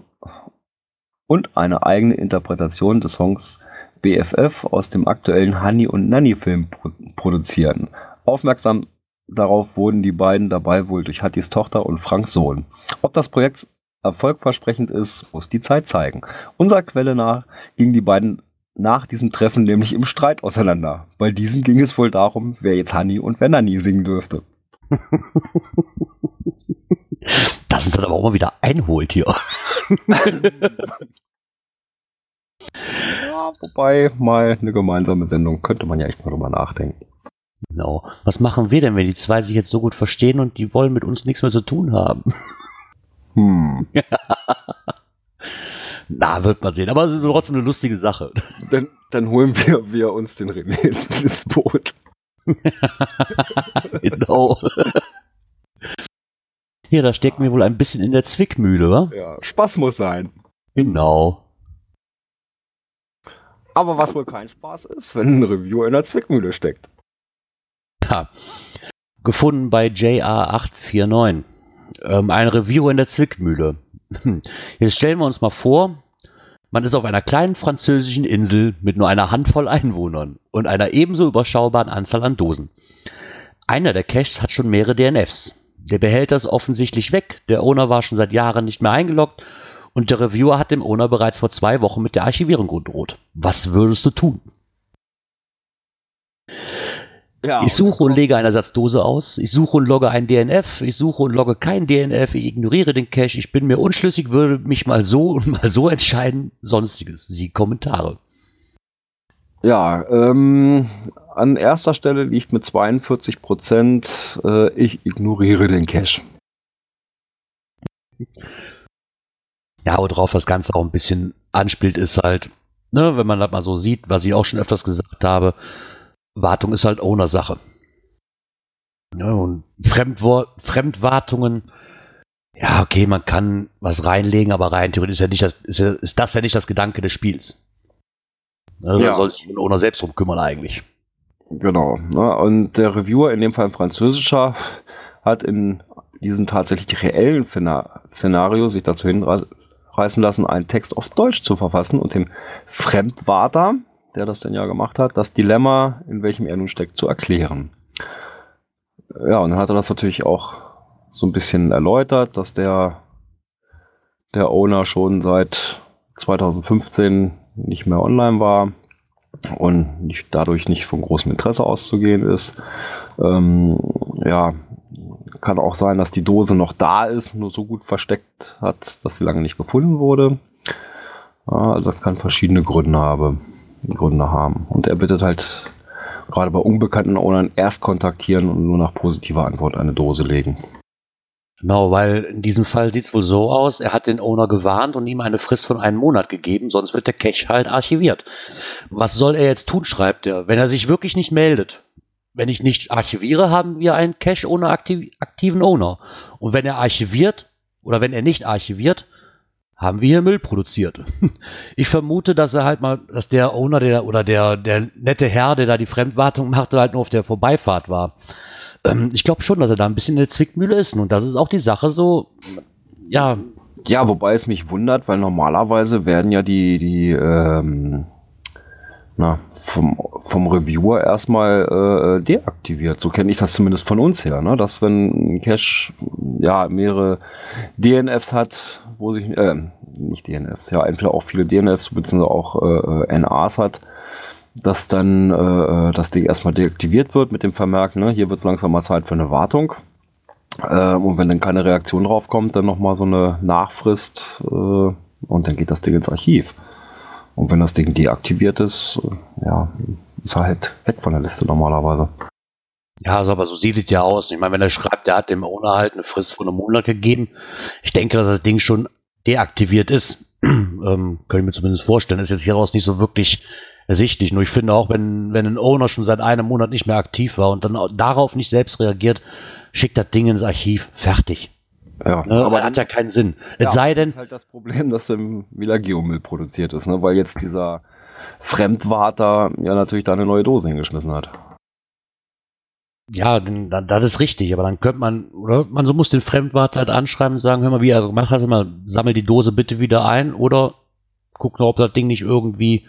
und eine eigene Interpretation des Songs BFF aus dem aktuellen Honey und Nanny Film pro produzieren. Aufmerksam darauf wurden die beiden dabei wohl durch Hattis Tochter und Franks Sohn. Ob das Projekt erfolgversprechend ist, muss die Zeit zeigen. Unserer Quelle nach gingen die beiden nach diesem Treffen nämlich im Streit auseinander. Bei diesem ging es wohl darum, wer jetzt Honey und wer Nanny singen dürfte. Das ist dann aber auch mal wieder einholt hier. Ja, wobei mal eine gemeinsame Sendung könnte man ja echt mal drüber nachdenken. Genau. Was machen wir denn, wenn die zwei sich jetzt so gut verstehen und die wollen mit uns nichts mehr zu tun haben? Hm. Na, wird man sehen. Aber es ist trotzdem eine lustige Sache. Dann, dann holen wir, wir uns den René ins Boot. genau. Hier, da stecken wir wohl ein bisschen in der Zwickmühle, wa? Ja, Spaß muss sein. Genau. Aber was wohl kein Spaß ist, wenn ein Review in der Zwickmühle steckt. Ja. Gefunden bei JA849. Ähm, ein Review in der Zwickmühle. Jetzt stellen wir uns mal vor, man ist auf einer kleinen französischen Insel mit nur einer Handvoll Einwohnern und einer ebenso überschaubaren Anzahl an Dosen. Einer der Caches hat schon mehrere DNFs. Der Behälter ist offensichtlich weg, der Owner war schon seit Jahren nicht mehr eingeloggt und der Reviewer hat dem Owner bereits vor zwei Wochen mit der Archivierung gedroht. Was würdest du tun? Ja, Ich suche und lege eine Ersatzdose aus. Ich suche und logge ein DNF. Ich suche und logge kein DNF. Ich ignoriere den Cache. Ich bin mir unschlüssig, würde mich mal so und mal so entscheiden. Sonstiges. Sie Kommentare. Ja, ähm, an erster Stelle liegt mit 42 Prozent, äh, ich ignoriere den Cache. Ja, worauf das Ganze auch ein bisschen anspielt, ist halt, ne, wenn man das mal so sieht, was ich auch schon öfters gesagt habe, Wartung ist halt Owner-Sache. Ja, und Fremdwor Fremdwartungen, ja, okay, man kann was reinlegen, aber rein theoretisch ist, ja nicht das, ist, ja, ist das ja nicht das Gedanke des Spiels. Also Ja. Da soll sich ein Owner selbst drum kümmern eigentlich. Genau. Ne? Und der Reviewer, in dem Fall ein französischer, hat in diesem tatsächlich reellen Szenario sich dazu hinreißen lassen, einen Text auf Deutsch zu verfassen und dem Fremdwarter, der das denn ja gemacht hat, das Dilemma, in welchem er nun steckt, zu erklären. Ja, und dann hat er das natürlich auch so ein bisschen erläutert, dass der, der Owner schon seit 2015 nicht mehr online war und nicht, dadurch nicht von großem Interesse auszugehen ist. Ähm, ja, kann auch sein, dass die Dose noch da ist, nur so gut versteckt hat, dass sie lange nicht gefunden wurde. Ja, also das kann verschiedene Gründe, habe, Gründe haben. Und er bittet halt gerade bei unbekannten Ownern erst kontaktieren und nur nach positiver Antwort eine Dose legen. Genau, weil in diesem Fall sieht es wohl so aus, er hat den Owner gewarnt und ihm eine Frist von einem Monat gegeben, sonst wird der Cache halt archiviert. Was soll er jetzt tun, schreibt er, wenn er sich wirklich nicht meldet? Wenn ich nicht archiviere, haben wir einen Cache ohne aktiv aktiven Owner. Und wenn er archiviert oder wenn er nicht archiviert, haben wir hier Müll produziert. Ich vermute, dass er halt mal, dass der Owner der oder der, der nette Herr, der da die Fremdwartung machte, halt nur auf der Vorbeifahrt war. Ähm, ich glaube schon, dass er da ein bisschen in der Zwickmühle ist. Und das ist auch die Sache so, ja, Ja, wobei es mich wundert, weil normalerweise werden ja die, die ähm, na, vom, vom Reviewer erstmal äh, deaktiviert. So kenne ich das zumindest von uns her, ne? dass wenn ein Cache ja mehrere DNFs hat, wo sich, äh, nicht DNFs, ja, entweder auch viele DNFs bzw. auch äh, äh, NAs hat, dass dann äh, das Ding erstmal deaktiviert wird mit dem Vermerk, ne, hier wird es langsam mal Zeit für eine Wartung. Ähm, und wenn dann keine Reaktion drauf kommt, dann nochmal so eine Nachfrist äh, und dann geht das Ding ins Archiv. Und wenn das Ding deaktiviert ist, äh, ja, ist er halt weg von der Liste normalerweise. Ja, also, aber so sieht es ja aus. Ich meine, wenn er schreibt, der hat dem Owner halt eine Frist von einem Monat gegeben. Ich denke, dass das Ding schon deaktiviert ist. ähm, kann ich mir zumindest vorstellen. Ist jetzt hieraus nicht so wirklich ersichtlich. Nur ich finde auch, wenn, wenn ein Owner schon seit einem Monat nicht mehr aktiv war und dann darauf nicht selbst reagiert, schickt das Ding ins Archiv. Fertig. Ja, Ne? Aber hat ja keinen Sinn. ja, es sei Das denn, ist halt das Problem, dass im wieder Geomüll produziert ist, ne? weil jetzt dieser Fremdwarter ja natürlich da eine neue Dose hingeschmissen hat. Ja, denn, dann, das ist richtig, aber dann könnte man, oder man so muss den Fremdwart halt anschreiben und sagen, hör mal, wie er gemacht hat, hör mal, sammel die Dose bitte wieder ein oder guck noch, ob das Ding nicht irgendwie,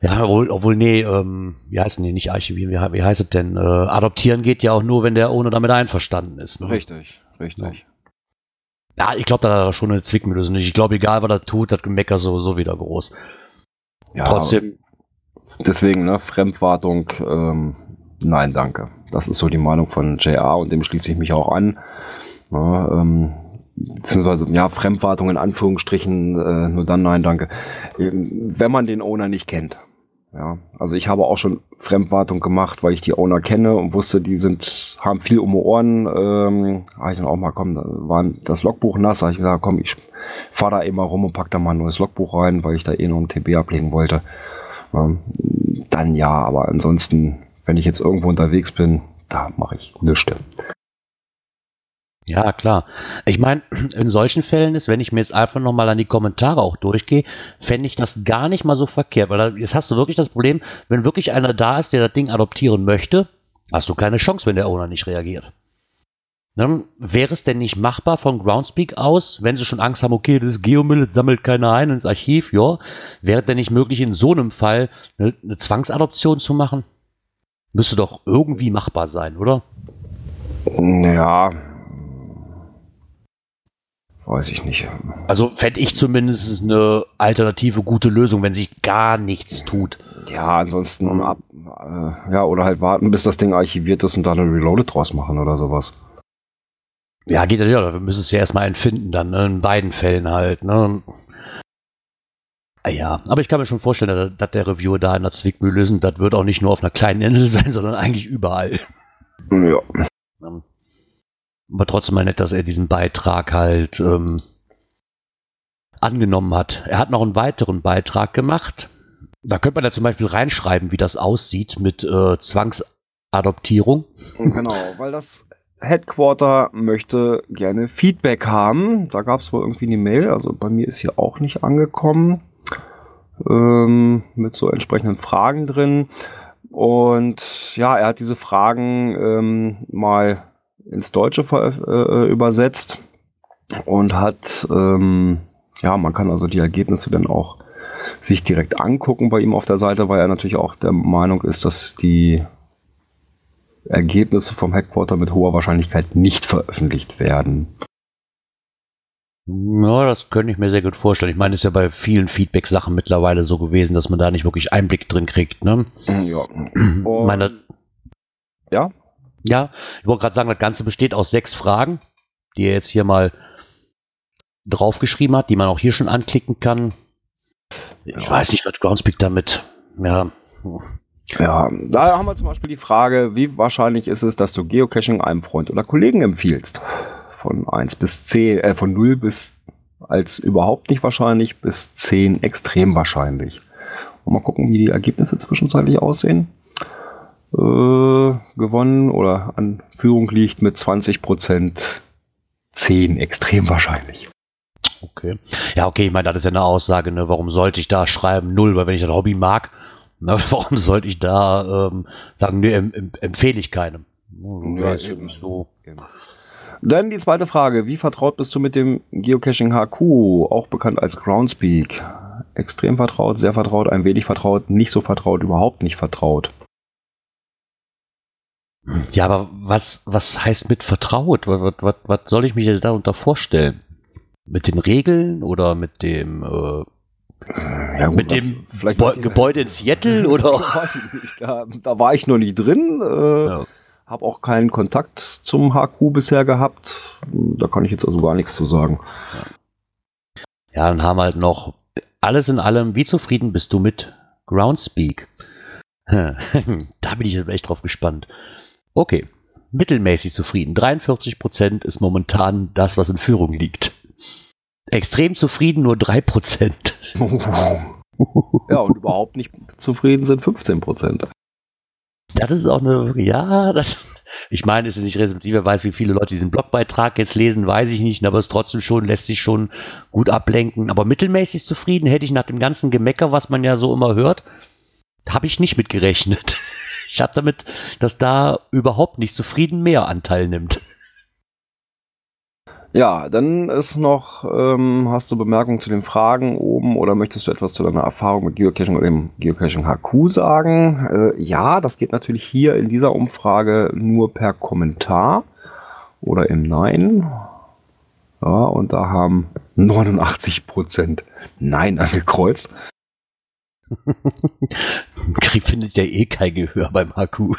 ja, obwohl, obwohl nee, ähm, wie heißt denn die, nicht archivieren, wie, wie heißt es denn, äh, adoptieren geht ja auch nur, wenn der Owner damit einverstanden ist. Ne? Richtig, richtig. Ja, ich glaube, da hat er schon eine Zwickmühle. Ich glaube, egal, was er tut, das Gemecker sowieso wieder groß. Ja, Trotzdem, Deswegen, ne, Fremdwartung, ähm, nein, danke. Das ist so die Meinung von JR und dem schließe ich mich auch an. Ja, ähm, beziehungsweise, ja, Fremdwartung in Anführungsstrichen, äh, nur dann nein, danke. Ähm, wenn man den Owner nicht kennt. Ja, also ich habe auch schon Fremdwartung gemacht, weil ich die Owner kenne und wusste, die sind, haben viel um die Ohren. Ähm, habe ich dann auch mal, komm, da war das Logbuch nass, habe ich gesagt, komm, ich fahre da eben mal rum und pack da mal ein neues Logbuch rein, weil ich da eh noch ein TB ablegen wollte. Ähm, dann ja, aber ansonsten, wenn ich jetzt irgendwo unterwegs bin, da mache ich nichts. Ja, klar. Ich meine, in solchen Fällen ist, wenn ich mir jetzt einfach nochmal an die Kommentare auch durchgehe, fände ich das gar nicht mal so verkehrt, weil jetzt hast du wirklich das Problem, wenn wirklich einer da ist, der das Ding adoptieren möchte, hast du keine Chance, wenn der Owner nicht reagiert. Ne? Wäre es denn nicht machbar von Groundspeak aus, wenn sie schon Angst haben, okay, das ist Geomüll, das sammelt keiner ein ins Archiv, ja, wäre es denn nicht möglich, in so einem Fall eine, eine Zwangsadoption zu machen? Müsste doch irgendwie machbar sein, oder? Ja. Weiß ich nicht. Also fände ich zumindest eine alternative gute Lösung, wenn sich gar nichts tut. Ja, ansonsten ab, äh, ja, oder halt warten, bis das Ding archiviert ist und dann ein Reloaded draus machen oder sowas. Ja, geht ja, wir müssen es ja erstmal entfinden, dann, ne? in beiden Fällen halt, ne? Ah Ja, aber ich kann mir schon vorstellen, dass, dass der Reviewer da in der Zwickmühle ist und das wird auch nicht nur auf einer kleinen Insel sein, sondern eigentlich überall. Ja. Aber trotzdem mal nett, dass er diesen Beitrag halt ähm, angenommen hat. Er hat noch einen weiteren Beitrag gemacht. Da könnte man da zum Beispiel reinschreiben, wie das aussieht mit äh, Zwangsadoptierung. Genau, weil das Headquarter möchte gerne Feedback haben. Da gab es wohl irgendwie eine Mail, also bei mir ist hier auch nicht angekommen, ähm, mit so entsprechenden Fragen drin. Und ja, er hat diese Fragen ähm, mal ins Deutsche veröf- äh, übersetzt und hat, ähm, ja, man kann also die Ergebnisse dann auch sich direkt angucken bei ihm auf der Seite, weil er natürlich auch der Meinung ist, dass die Ergebnisse vom Headquarter mit hoher Wahrscheinlichkeit nicht veröffentlicht werden. Ja, das könnte ich mir sehr gut vorstellen. Ich meine, es ist ja bei vielen Feedback-Sachen mittlerweile so gewesen, dass man da nicht wirklich Einblick drin kriegt. Ne? Ja. Und- Meine, ja? Ja, ich wollte gerade sagen, das Ganze besteht aus sechs Fragen, die er jetzt hier mal draufgeschrieben hat, die man auch hier schon anklicken kann. Ich Ja. weiß nicht, was Groundspeak damit. Ja, Ja, da haben wir zum Beispiel die Frage, wie wahrscheinlich ist es, dass du Geocaching einem Freund oder Kollegen empfiehlst? Von 1 bis 10, äh, von 0 bis als überhaupt nicht wahrscheinlich bis 10 extrem wahrscheinlich. Und mal gucken, wie die Ergebnisse zwischenzeitlich aussehen. Äh, gewonnen oder an Führung liegt mit 20% 10 extrem wahrscheinlich. okay. Ja, okay, ich meine, das ist ja eine Aussage, ne? Warum sollte ich da schreiben null? Weil wenn ich das Hobby mag, ne, warum sollte ich da ähm, sagen, nee, em, em, empfehle ich keinem? Ja, Ja, ist eben. so. Dann die zweite Frage. Wie vertraut bist du mit dem Geocaching HQ, auch bekannt als Groundspeak? Extrem vertraut, sehr vertraut, ein wenig vertraut, nicht so vertraut, überhaupt nicht vertraut. Ja, aber was, was heißt mit vertraut? Was, was, was, soll ich mir darunter vorstellen? Mit den Regeln oder mit dem äh, Ja, mit das- dem die- Gebäude in Seattle oder? Weiß ich nicht. Da, da war ich noch nie drin. Äh, Ja. Habe auch keinen Kontakt zum HQ bisher gehabt. Da kann ich jetzt also gar nichts zu sagen. Ja, dann haben wir halt noch alles in allem, wie zufrieden bist du mit Groundspeak? da bin ich jetzt echt drauf gespannt. Okay, mittelmäßig zufrieden. 43% ist momentan das, was in Führung liegt. Extrem zufrieden nur 3%. ja, und überhaupt nicht zufrieden sind 15 Prozent. Das ist auch eine, ja, das, ich meine, es ist nicht repräsentativ, wer weiß, wie viele Leute diesen Blogbeitrag jetzt lesen, weiß ich nicht, aber es trotzdem schon, lässt sich schon gut ablenken. Aber mittelmäßig zufrieden hätte ich nach dem ganzen Gemecker, was man ja so immer hört, habe ich nicht mit gerechnet. Ich habe damit, dass da überhaupt nicht zufrieden mehr Anteil nimmt. Ja, dann ist noch, ähm, hast du Bemerkungen zu den Fragen oben oder möchtest du etwas zu deiner Erfahrung mit Geocaching oder dem Geocaching HQ sagen? Äh, ja, das geht natürlich hier in dieser Umfrage nur per Kommentar oder im Nein. Ja, und da haben 89% Nein angekreuzt. Krieg findet ja eh kein Gehör beim HQ.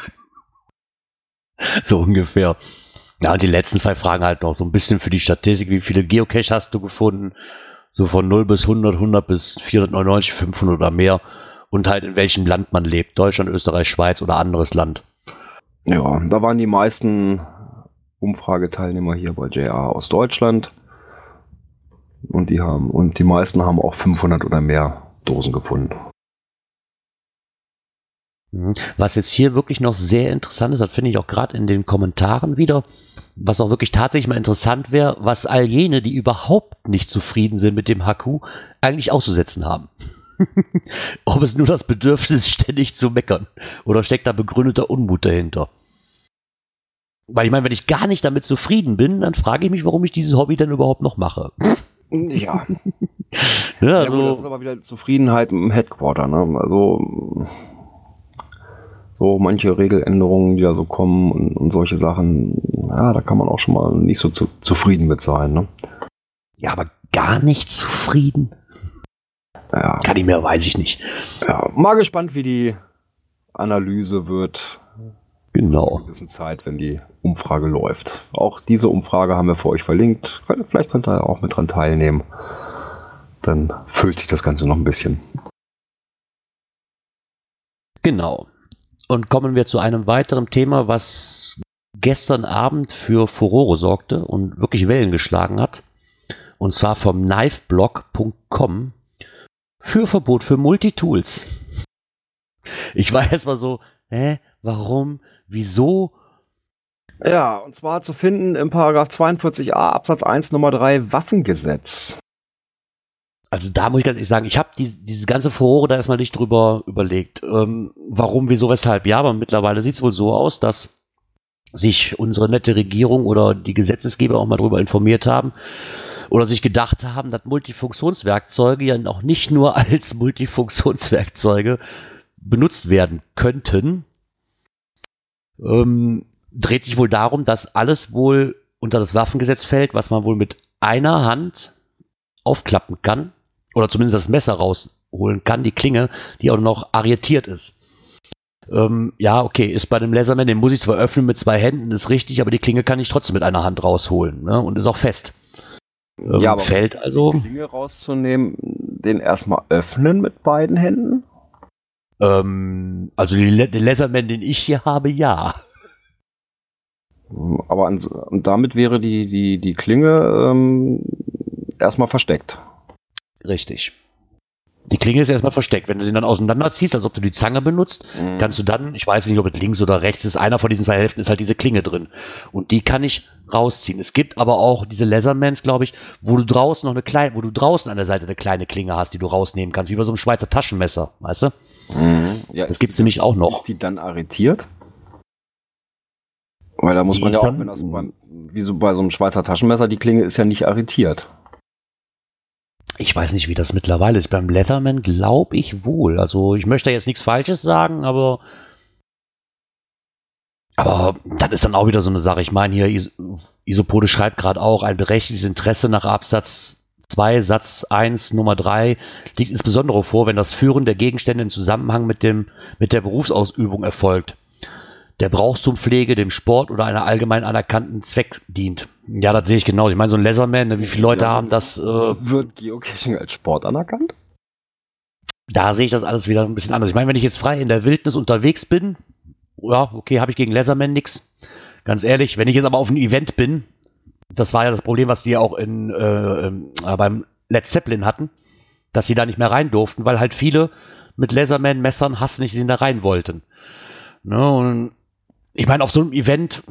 so ungefähr. Ja, und die letzten zwei Fragen halt noch so ein bisschen für die Statistik. Wie viele Geocache hast du gefunden? So von 0 bis 100, 100 bis 499, 500 oder mehr. Und halt in welchem Land man lebt. Deutschland, Österreich, Schweiz oder anderes Land. Ja, da waren die meisten Umfrageteilnehmer hier bei JR aus Deutschland. Und die haben, und die meisten haben auch 500 oder mehr Dosen gefunden. Mhm. Was jetzt hier wirklich noch sehr interessant ist, das finde ich auch gerade in den Kommentaren wieder, was auch wirklich tatsächlich mal interessant wäre, was all jene, die überhaupt nicht zufrieden sind mit dem HQ, eigentlich auszusetzen haben. Ob es nur das Bedürfnis ist, ständig zu meckern oder steckt da begründeter Unmut dahinter. Weil ich meine, wenn ich gar nicht damit zufrieden bin, dann frage ich mich, warum ich dieses Hobby denn überhaupt noch mache. Ja, Ja, ja gut, das ist also, aber wieder Zufriedenheit im Headquarter. Ne? Also so manche Regeländerungen, die da so kommen und, und solche Sachen, ja, da kann man auch schon mal nicht so zu, zufrieden mit sein. Ne? Ja, aber gar nicht zufrieden? Ja, Kann ich mehr, weiß ich nicht. ja, mal gespannt, wie die Analyse wird Genau. in einer gewissen Zeit, wenn die Umfrage läuft. Auch diese Umfrage haben wir für euch verlinkt. Vielleicht könnt ihr auch mit dran teilnehmen. Dann füllt sich das Ganze noch ein bisschen. Genau. Und kommen wir zu einem weiteren Thema, was gestern Abend für Furore sorgte und wirklich Wellen geschlagen hat. Und zwar vom knifeblog.com für Verbot für Multitools. Ich war erst mal so, hä, warum, wieso? Ja, und zwar zu finden im Paragraph 42a Absatz 1 Nummer 3 Waffengesetz. Also da muss ich ganz ehrlich sagen, ich habe die, diese ganze Furore da erstmal nicht drüber überlegt. Ähm, warum, wieso, weshalb? Ja, aber mittlerweile sieht es wohl so aus, dass sich unsere nette Regierung oder die Gesetzesgeber auch mal darüber informiert haben oder sich gedacht haben, dass Multifunktionswerkzeuge ja auch nicht nur als Multifunktionswerkzeuge benutzt werden könnten. Ähm, dreht sich wohl darum, dass alles wohl unter das Waffengesetz fällt, was man wohl mit einer Hand aufklappen kann oder zumindest das Messer rausholen kann, die Klinge, die auch noch arretiert ist. Ähm, ja, okay, ist bei dem Laserman, den muss ich zwar öffnen mit zwei Händen, ist richtig, aber die Klinge kann ich trotzdem mit einer Hand rausholen ne? und ist auch fest. Ähm, Ja, aber- fällt also. Die Klinge rauszunehmen, den erstmal öffnen mit beiden Händen. Ähm, also die, den Laserman, den ich hier habe, ja. Aber an, und damit wäre die, die, die Klinge ähm, erstmal versteckt. Richtig. Die Klinge ist erstmal versteckt. Wenn du den dann auseinanderziehst, als ob du die Zange benutzt, Mhm. kannst du dann, ich weiß nicht, ob es links oder rechts ist, einer von diesen zwei Hälften ist halt diese Klinge drin. Und die kann ich rausziehen. Es gibt aber auch diese Leathermans, glaube ich, wo du draußen noch eine kleine, wo du draußen an der Seite eine kleine Klinge hast, die du rausnehmen kannst, wie bei so einem Schweizer Taschenmesser, weißt du? Mhm. Ja, Das gibt's die- nämlich auch noch. Ist die dann arretiert? Weil da muss Die man ja auch, wenn das wie so bei so einem Schweizer Taschenmesser, die Klinge ist ja nicht arretiert. Ich weiß nicht, wie das mittlerweile ist. Beim Leatherman glaube ich wohl. Also ich möchte jetzt nichts Falsches sagen, aber aber das ist dann auch wieder so eine Sache. Ich meine hier, Is Isopode schreibt gerade auch, ein berechtigtes Interesse nach Absatz 2, Satz 1, Nummer 3 liegt insbesondere vor, wenn das Führen der Gegenstände im Zusammenhang mit, dem, mit der Berufsausübung erfolgt. Der Brauch zum Pflege, dem Sport oder einer allgemein anerkannten Zweck dient. Ja, das sehe ich genau. Ich meine, so ein Leatherman, ne, wie viele Leute Ja. haben das äh, Wird Geocaching als Sport anerkannt? da sehe ich das alles wieder ein bisschen anders. Ich meine, wenn ich jetzt frei in der Wildnis unterwegs bin, ja, okay, habe ich gegen Leatherman nix. Ganz ehrlich, wenn ich jetzt aber auf einem Event bin, das war ja das Problem, was die auch in, äh, ähm, äh, beim Led Zeppelin hatten, dass sie da nicht mehr rein durften, weil halt viele mit Leatherman-Messern Hass nicht da rein wollten. Ne, und ich meine, auf so einem Event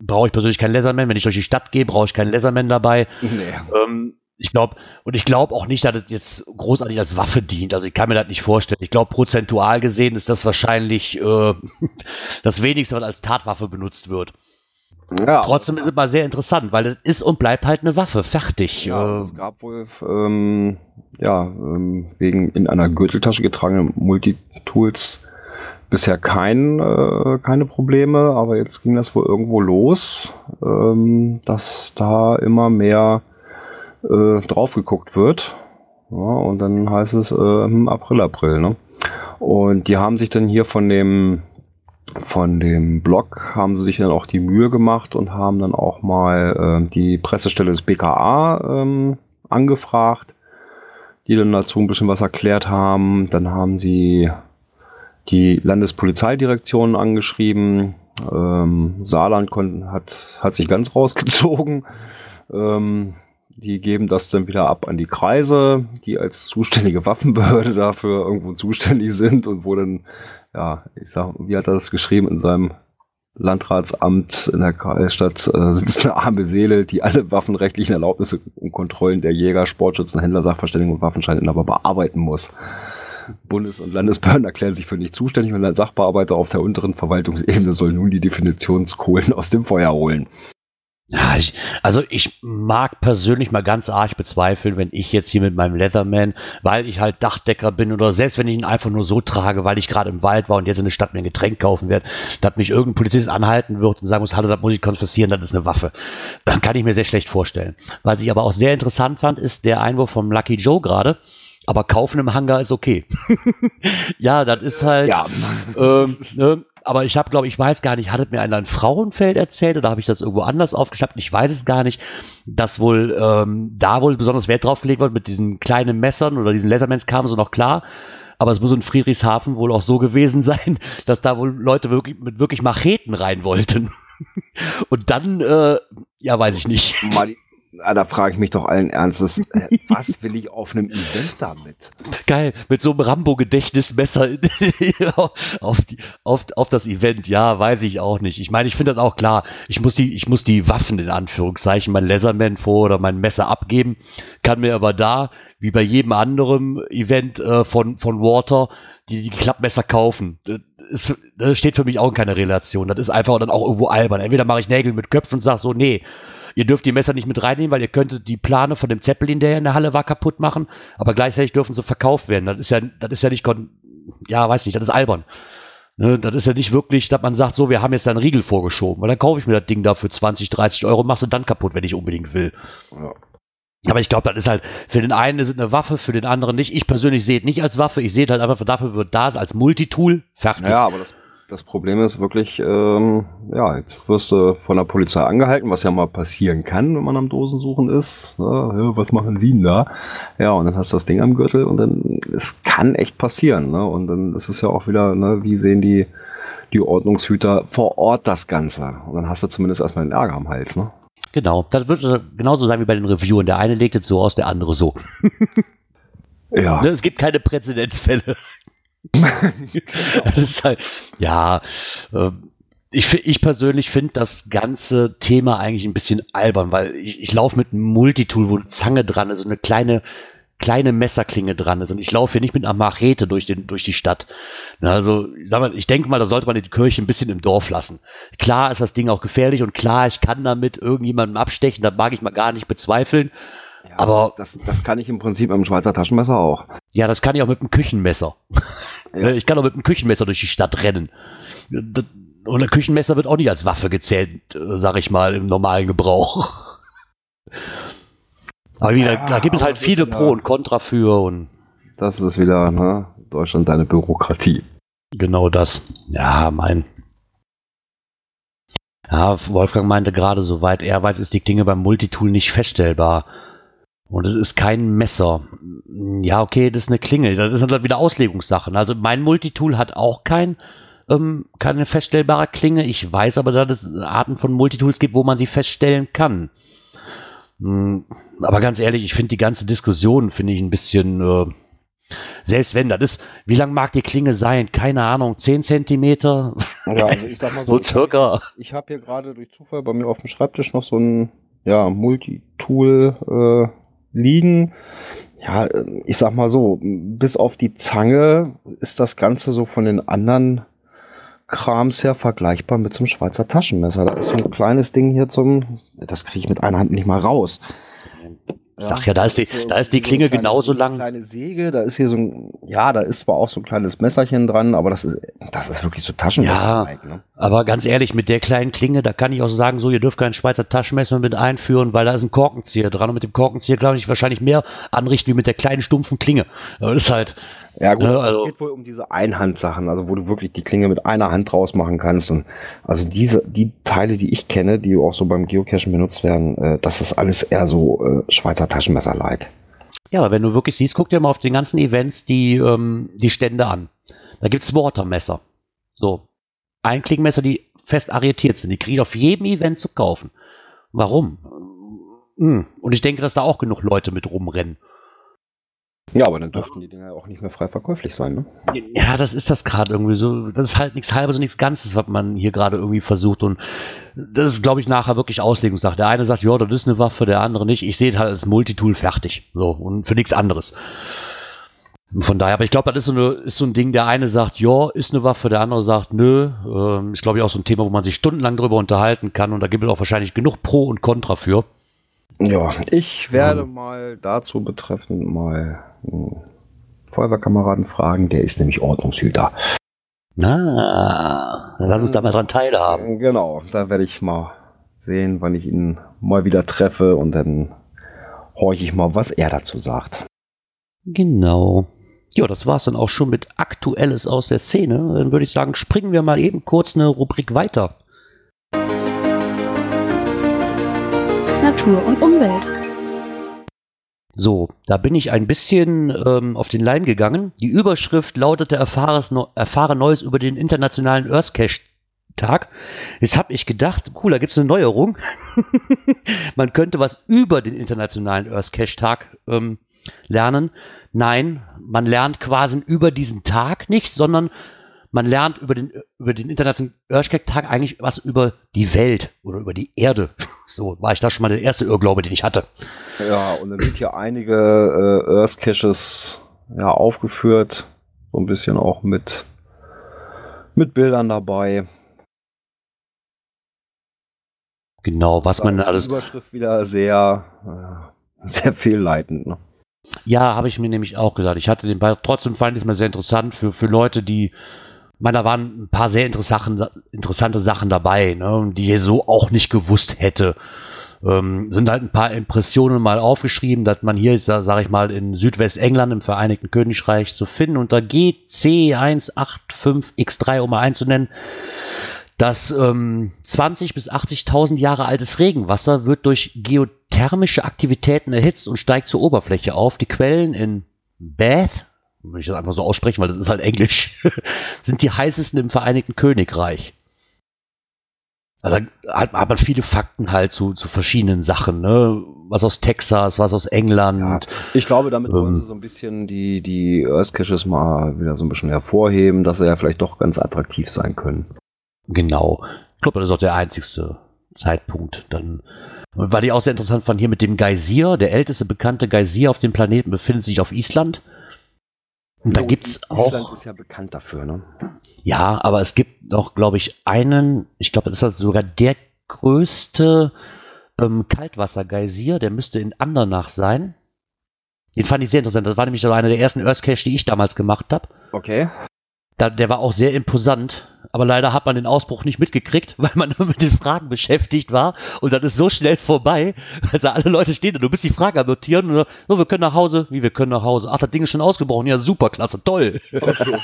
brauche ich persönlich keinen Leatherman. Wenn ich durch die Stadt gehe, brauche ich keinen Leatherman dabei. Nee. Ähm, ich glaube, und ich glaube auch nicht, dass das jetzt großartig als Waffe dient. Also ich kann mir das nicht vorstellen. Ich glaube, prozentual gesehen ist das wahrscheinlich äh, das wenigste, was als Tatwaffe benutzt wird. Ja, Trotzdem ist es mal sehr interessant, weil es ist und bleibt halt eine Waffe. Fertig. Ja, Äh, es gab wohl ähm, ja, ähm, wegen in einer Gürteltasche getragenen Multitools bisher kein, äh, keine Probleme, aber jetzt ging das wohl irgendwo los, ähm, dass da immer mehr äh, drauf geguckt wird. Ja, und dann heißt es äh, im April, April. Ne? Und die haben sich dann hier von dem von dem Blog haben sie sich dann auch die Mühe gemacht und haben dann auch mal äh, die Pressestelle des BKA ähm, angefragt, die dann dazu ein bisschen was erklärt haben. Dann haben sie die Landespolizeidirektion angeschrieben. Ähm, Saarland hat, hat sich ganz rausgezogen. Ähm, die geben das dann wieder ab an die Kreise, die als zuständige Waffenbehörde dafür irgendwo zuständig sind und wo dann, ja, ich sag, wie hat er das geschrieben in seinem Landratsamt in der Kreisstadt äh, sitzt eine arme Seele, die alle waffenrechtlichen Erlaubnisse und Kontrollen der Jäger, Sportschützen, Händler, Sachverständigen und Waffenscheininhaber bearbeiten muss. Bundes- und Landesbehörden erklären sich für nicht zuständig und ein Sachbearbeiter auf der unteren Verwaltungsebene soll nun die Definitionskohlen aus dem Feuer holen. Ja, ich, also ich mag persönlich mal ganz arg bezweifeln, wenn ich jetzt hier mit meinem Leatherman, weil ich halt Dachdecker bin oder selbst wenn ich ihn einfach nur so trage, weil ich gerade im Wald war und jetzt in der Stadt mir ein Getränk kaufen werde, dass mich irgendein Polizist anhalten wird und sagen muss, hallo, das muss ich konfessieren, das ist eine Waffe. Dann kann ich mir sehr schlecht vorstellen. Was ich aber auch sehr interessant fand, ist der Einwurf vom Lucky Joe gerade. Aber kaufen im Hangar ist okay. ja, das ist halt. Ja. Ähm, ne, aber ich habe, glaube ich, weiß gar nicht, hattet mir einer ein Frauenfeld erzählt oder habe ich das irgendwo anders aufgeschnappt? Ich weiß es gar nicht, dass wohl ähm, da wohl besonders Wert drauf gelegt wird mit diesen kleinen Messern oder diesen Leathermans kam so noch klar. Aber es muss in Friedrichshafen wohl auch so gewesen sein, dass da wohl Leute wirklich mit wirklich Macheten rein wollten. Und dann, äh, ja, weiß ich nicht. Mal Ah, da frage ich mich doch allen Ernstes, äh, was will ich auf einem Event damit? Geil, mit so einem Rambo-Gedächtnismesser auf, auf, auf das Event, ja, weiß ich auch nicht. Ich meine, ich finde das auch klar. Ich muss die, ich muss die Waffen in Anführungszeichen, mein Laserman vor oder mein Messer abgeben, kann mir aber da, wie bei jedem anderen Event äh, von, von Water, die, die Klappmesser kaufen. Das, das steht für mich auch in keiner Relation. Das ist einfach dann auch irgendwo albern. Entweder mache ich Nägel mit Köpfen und sage so, nee, Ihr dürft die Messer nicht mit reinnehmen, weil ihr könntet die Plane von dem Zeppelin, der in der Halle war, kaputt machen. Aber gleichzeitig dürfen sie verkauft werden. Das ist ja, das ist ja nicht, ja, weiß nicht, das ist albern. Ne, das ist ja nicht wirklich, dass man sagt, so, wir haben jetzt einen Riegel vorgeschoben, weil dann kaufe ich mir das Ding da für 20, 30 Euro und mache sie dann kaputt, wenn ich unbedingt will. Ja. Aber ich glaube, das ist halt, für den einen ist es eine Waffe, für den anderen nicht. Ich persönlich sehe es nicht als Waffe, ich sehe es halt einfach dafür wird da als Multitool fertig. Ja, aber das das Problem ist wirklich, ähm, ja, jetzt wirst du von der Polizei angehalten, was ja mal passieren kann, wenn man am Dosensuchen ist. Ne? Ja, was machen Sie denn da? Ja, und dann hast du das Ding am Gürtel und dann, es kann echt passieren. Ne? Und dann ist es ja auch wieder, ne, wie sehen die, die Ordnungshüter vor Ort das Ganze? Und dann hast du zumindest erstmal den Ärger am Hals. Ne? Genau, das wird genauso sein wie bei den Reviewern. Der eine legt jetzt so aus, der andere so. ja. Ne, es gibt keine Präzedenzfälle. das ist halt, ja, äh, ich, ich persönlich finde das ganze Thema eigentlich ein bisschen albern, weil ich, ich laufe mit einem Multitool, wo eine Zange dran ist, so eine kleine, kleine Messerklinge dran ist. Und ich laufe hier nicht mit einer Machete durch, den, durch die Stadt. Also, ich denke mal, da sollte man die Kirche ein bisschen im Dorf lassen. Klar ist das Ding auch gefährlich und klar, ich kann damit irgendjemandem abstechen, das mag ich mal gar nicht bezweifeln. Aber das, das kann ich im Prinzip mit dem Schweizer Taschenmesser auch. Ja, das kann ich auch mit dem Küchenmesser. Ja. Ich kann auch mit dem Küchenmesser durch die Stadt rennen. Und ein Küchenmesser wird auch nicht als Waffe gezählt, sag ich mal, im normalen Gebrauch. Aber wie, ja, da, gibt es halt viele Pro und Contra für und. Das ist wieder, ne? Deutschland deine Bürokratie. Genau das. Ja, mein. Ja, Wolfgang meinte gerade, soweit er weiß, ist die Klinge beim Multitool nicht feststellbar. Und es ist kein Messer. Ja, okay, das ist eine Klinge. Das ist halt wieder Auslegungssachen. Also mein Multitool hat auch kein, ähm, keine feststellbare Klinge. Ich weiß aber, dass es Arten von Multitools gibt, wo man sie feststellen kann. Hm, aber ganz ehrlich, ich finde die ganze Diskussion, finde ich ein bisschen, äh, selbst wenn das ist, wie lang mag die Klinge sein? Keine Ahnung, 10 Zentimeter? Ja, also ich sag mal so, so circa. Ich habe hier gerade durch Zufall bei mir auf dem Schreibtisch noch so ein ja, Multitool äh, liegen. Ja, ich sag mal so, bis auf die Zange ist das Ganze so von den anderen Krams her vergleichbar mit zum Schweizer Taschenmesser. Da ist so ein kleines Ding hier zum, das kriege ich mit einer Hand nicht mal raus. Ich sag ja, da ist die, so, da ist die Klinge so genauso lang. Eine kleine Säge, da ist hier so ein, ja, da ist zwar auch so ein kleines Messerchen dran, aber das ist, das ist wirklich so Taschenmesser. Ja, ne? aber ganz ehrlich, mit der kleinen Klinge, da kann ich auch sagen, so, ihr dürft kein Schweizer Taschenmesser mit einführen, weil da ist ein Korkenzieher dran und mit dem Korkenzieher, glaube ich, wahrscheinlich mehr anrichten wie mit der kleinen stumpfen Klinge. Das ist halt, ja, gut, ja, also, es geht wohl um diese Einhandsachen, also wo du wirklich die Klinge mit einer Hand draus machen kannst. Und also diese, die Teile, die ich kenne, die auch so beim Geocachen benutzt werden, äh, das ist alles eher so äh, Schweizer Taschenmesser-like. Ja, aber wenn du wirklich siehst, guck dir mal auf den ganzen Events die, ähm, die Stände an. Da gibt's Watermesser. So. Einklingmesser, die fest arretiert sind. Die kriege ich auf jedem Event zu kaufen. Warum? Hm. Und ich denke, dass da auch genug Leute mit rumrennen. Ja, aber dann dürften die Dinger auch nicht mehr frei verkäuflich sein, ne? Ja, das ist das gerade irgendwie so. Das ist halt nichts halbes und nichts Ganzes, was man hier gerade irgendwie versucht. Und das ist, glaube ich, nachher wirklich Auslegungssache. Der eine sagt, ja, das ist eine Waffe, der andere nicht. Ich sehe es halt als Multitool fertig. So, und für nichts anderes. Von daher, aber ich glaube, das ist so, eine, ist so ein Ding, der eine sagt, ja, ist eine Waffe, der andere sagt, nö. Ähm, ist, glaube ich, auch so ein Thema, wo man sich stundenlang drüber unterhalten kann und da gibt es auch wahrscheinlich genug Pro und Contra für. Ja, ich werde ähm. mal dazu betreffend mal einen Feuerwehrkameraden fragen, der ist nämlich Ordnungshüter. Ah, lass uns da mal dran teilhaben. Genau, da werde ich mal sehen, wann ich ihn mal wieder treffe und dann horche ich mal, was er dazu sagt. Genau. Ja, das war es dann auch schon mit Aktuelles aus der Szene. Dann würde ich sagen, springen wir mal eben kurz eine Rubrik weiter. Natur und Umwelt. So, da bin ich ein bisschen ähm, auf den Leim gegangen. Die Überschrift lautete Erfahre Neues über den internationalen Earthcache Tag. Jetzt habe ich gedacht, cool, da gibt es eine Neuerung. Man könnte was über den internationalen Earthcache Tag ähm, lernen. Nein, man lernt quasi über diesen Tag nicht, sondern man lernt über den, über den Internationalen Earthquake-Tag eigentlich was über die Welt oder über die Erde. So war ich da schon mal der erste Irrglaube, den ich hatte. Ja, und dann sind hier einige äh, Earth-Caches ja, aufgeführt. So ein bisschen auch mit, mit Bildern dabei. Genau, was da man alles. Die Überschrift wieder sehr, äh, sehr fehlleitend. Ne? Ja, habe ich mir nämlich auch gesagt. Ich hatte den Ball, trotzdem fand ich es mal sehr interessant für, für Leute, die, ich meine, da waren ein paar sehr interessante, Sachen dabei, ne, die ich so auch nicht gewusst hätte. Ähm, sind halt ein paar Impressionen mal aufgeschrieben, dass man hier, sage ich mal, in Südwestengland im Vereinigten Königreich zu finden unter GC185X3, um mal einzunennen, dass ähm, 20 bis 80.000 Jahre altes Regenwasser wird durch geothermische Aktivitäten erhitzt und steigt zur Oberfläche auf. Die Quellen in Bath, wenn ich das einfach so aussprechen, weil das ist halt Englisch, sind die heißesten im Vereinigten Königreich. Also da hat, hat, man viele Fakten halt zu, zu verschiedenen Sachen, ne? Was aus Texas, was aus England. Ja, ich glaube, damit ähm, wollen sie so ein bisschen die, die Earth Caches mal wieder so ein bisschen hervorheben, dass sie ja vielleicht doch ganz attraktiv sein können. Genau. Ich glaube, das ist auch der einzigste Zeitpunkt. Dann, weil ich auch sehr interessant fand, hier mit dem Geysir, der älteste bekannte Geysir auf dem Planeten befindet sich auf Island. Und da gibt es auch. Island ist ja bekannt dafür, ne? Ja, aber es gibt noch, glaube ich, einen, ich glaube, das ist sogar der größte ähm, Kaltwasser-Geysir, der müsste in Andernach sein. Den fand ich sehr interessant. Das war nämlich so einer der ersten Earth Cache, die ich damals gemacht habe. Okay. Da, der war auch sehr imposant, aber leider hat man den Ausbruch nicht mitgekriegt, weil man nur mit den Fragen beschäftigt war und dann ist so schnell vorbei, also alle Leute stehen da, du bist die Frage am notieren und so, wir können nach Hause, wie wir können nach Hause. Ach, das Ding ist schon ausgebrochen, ja super, klasse, toll. Okay.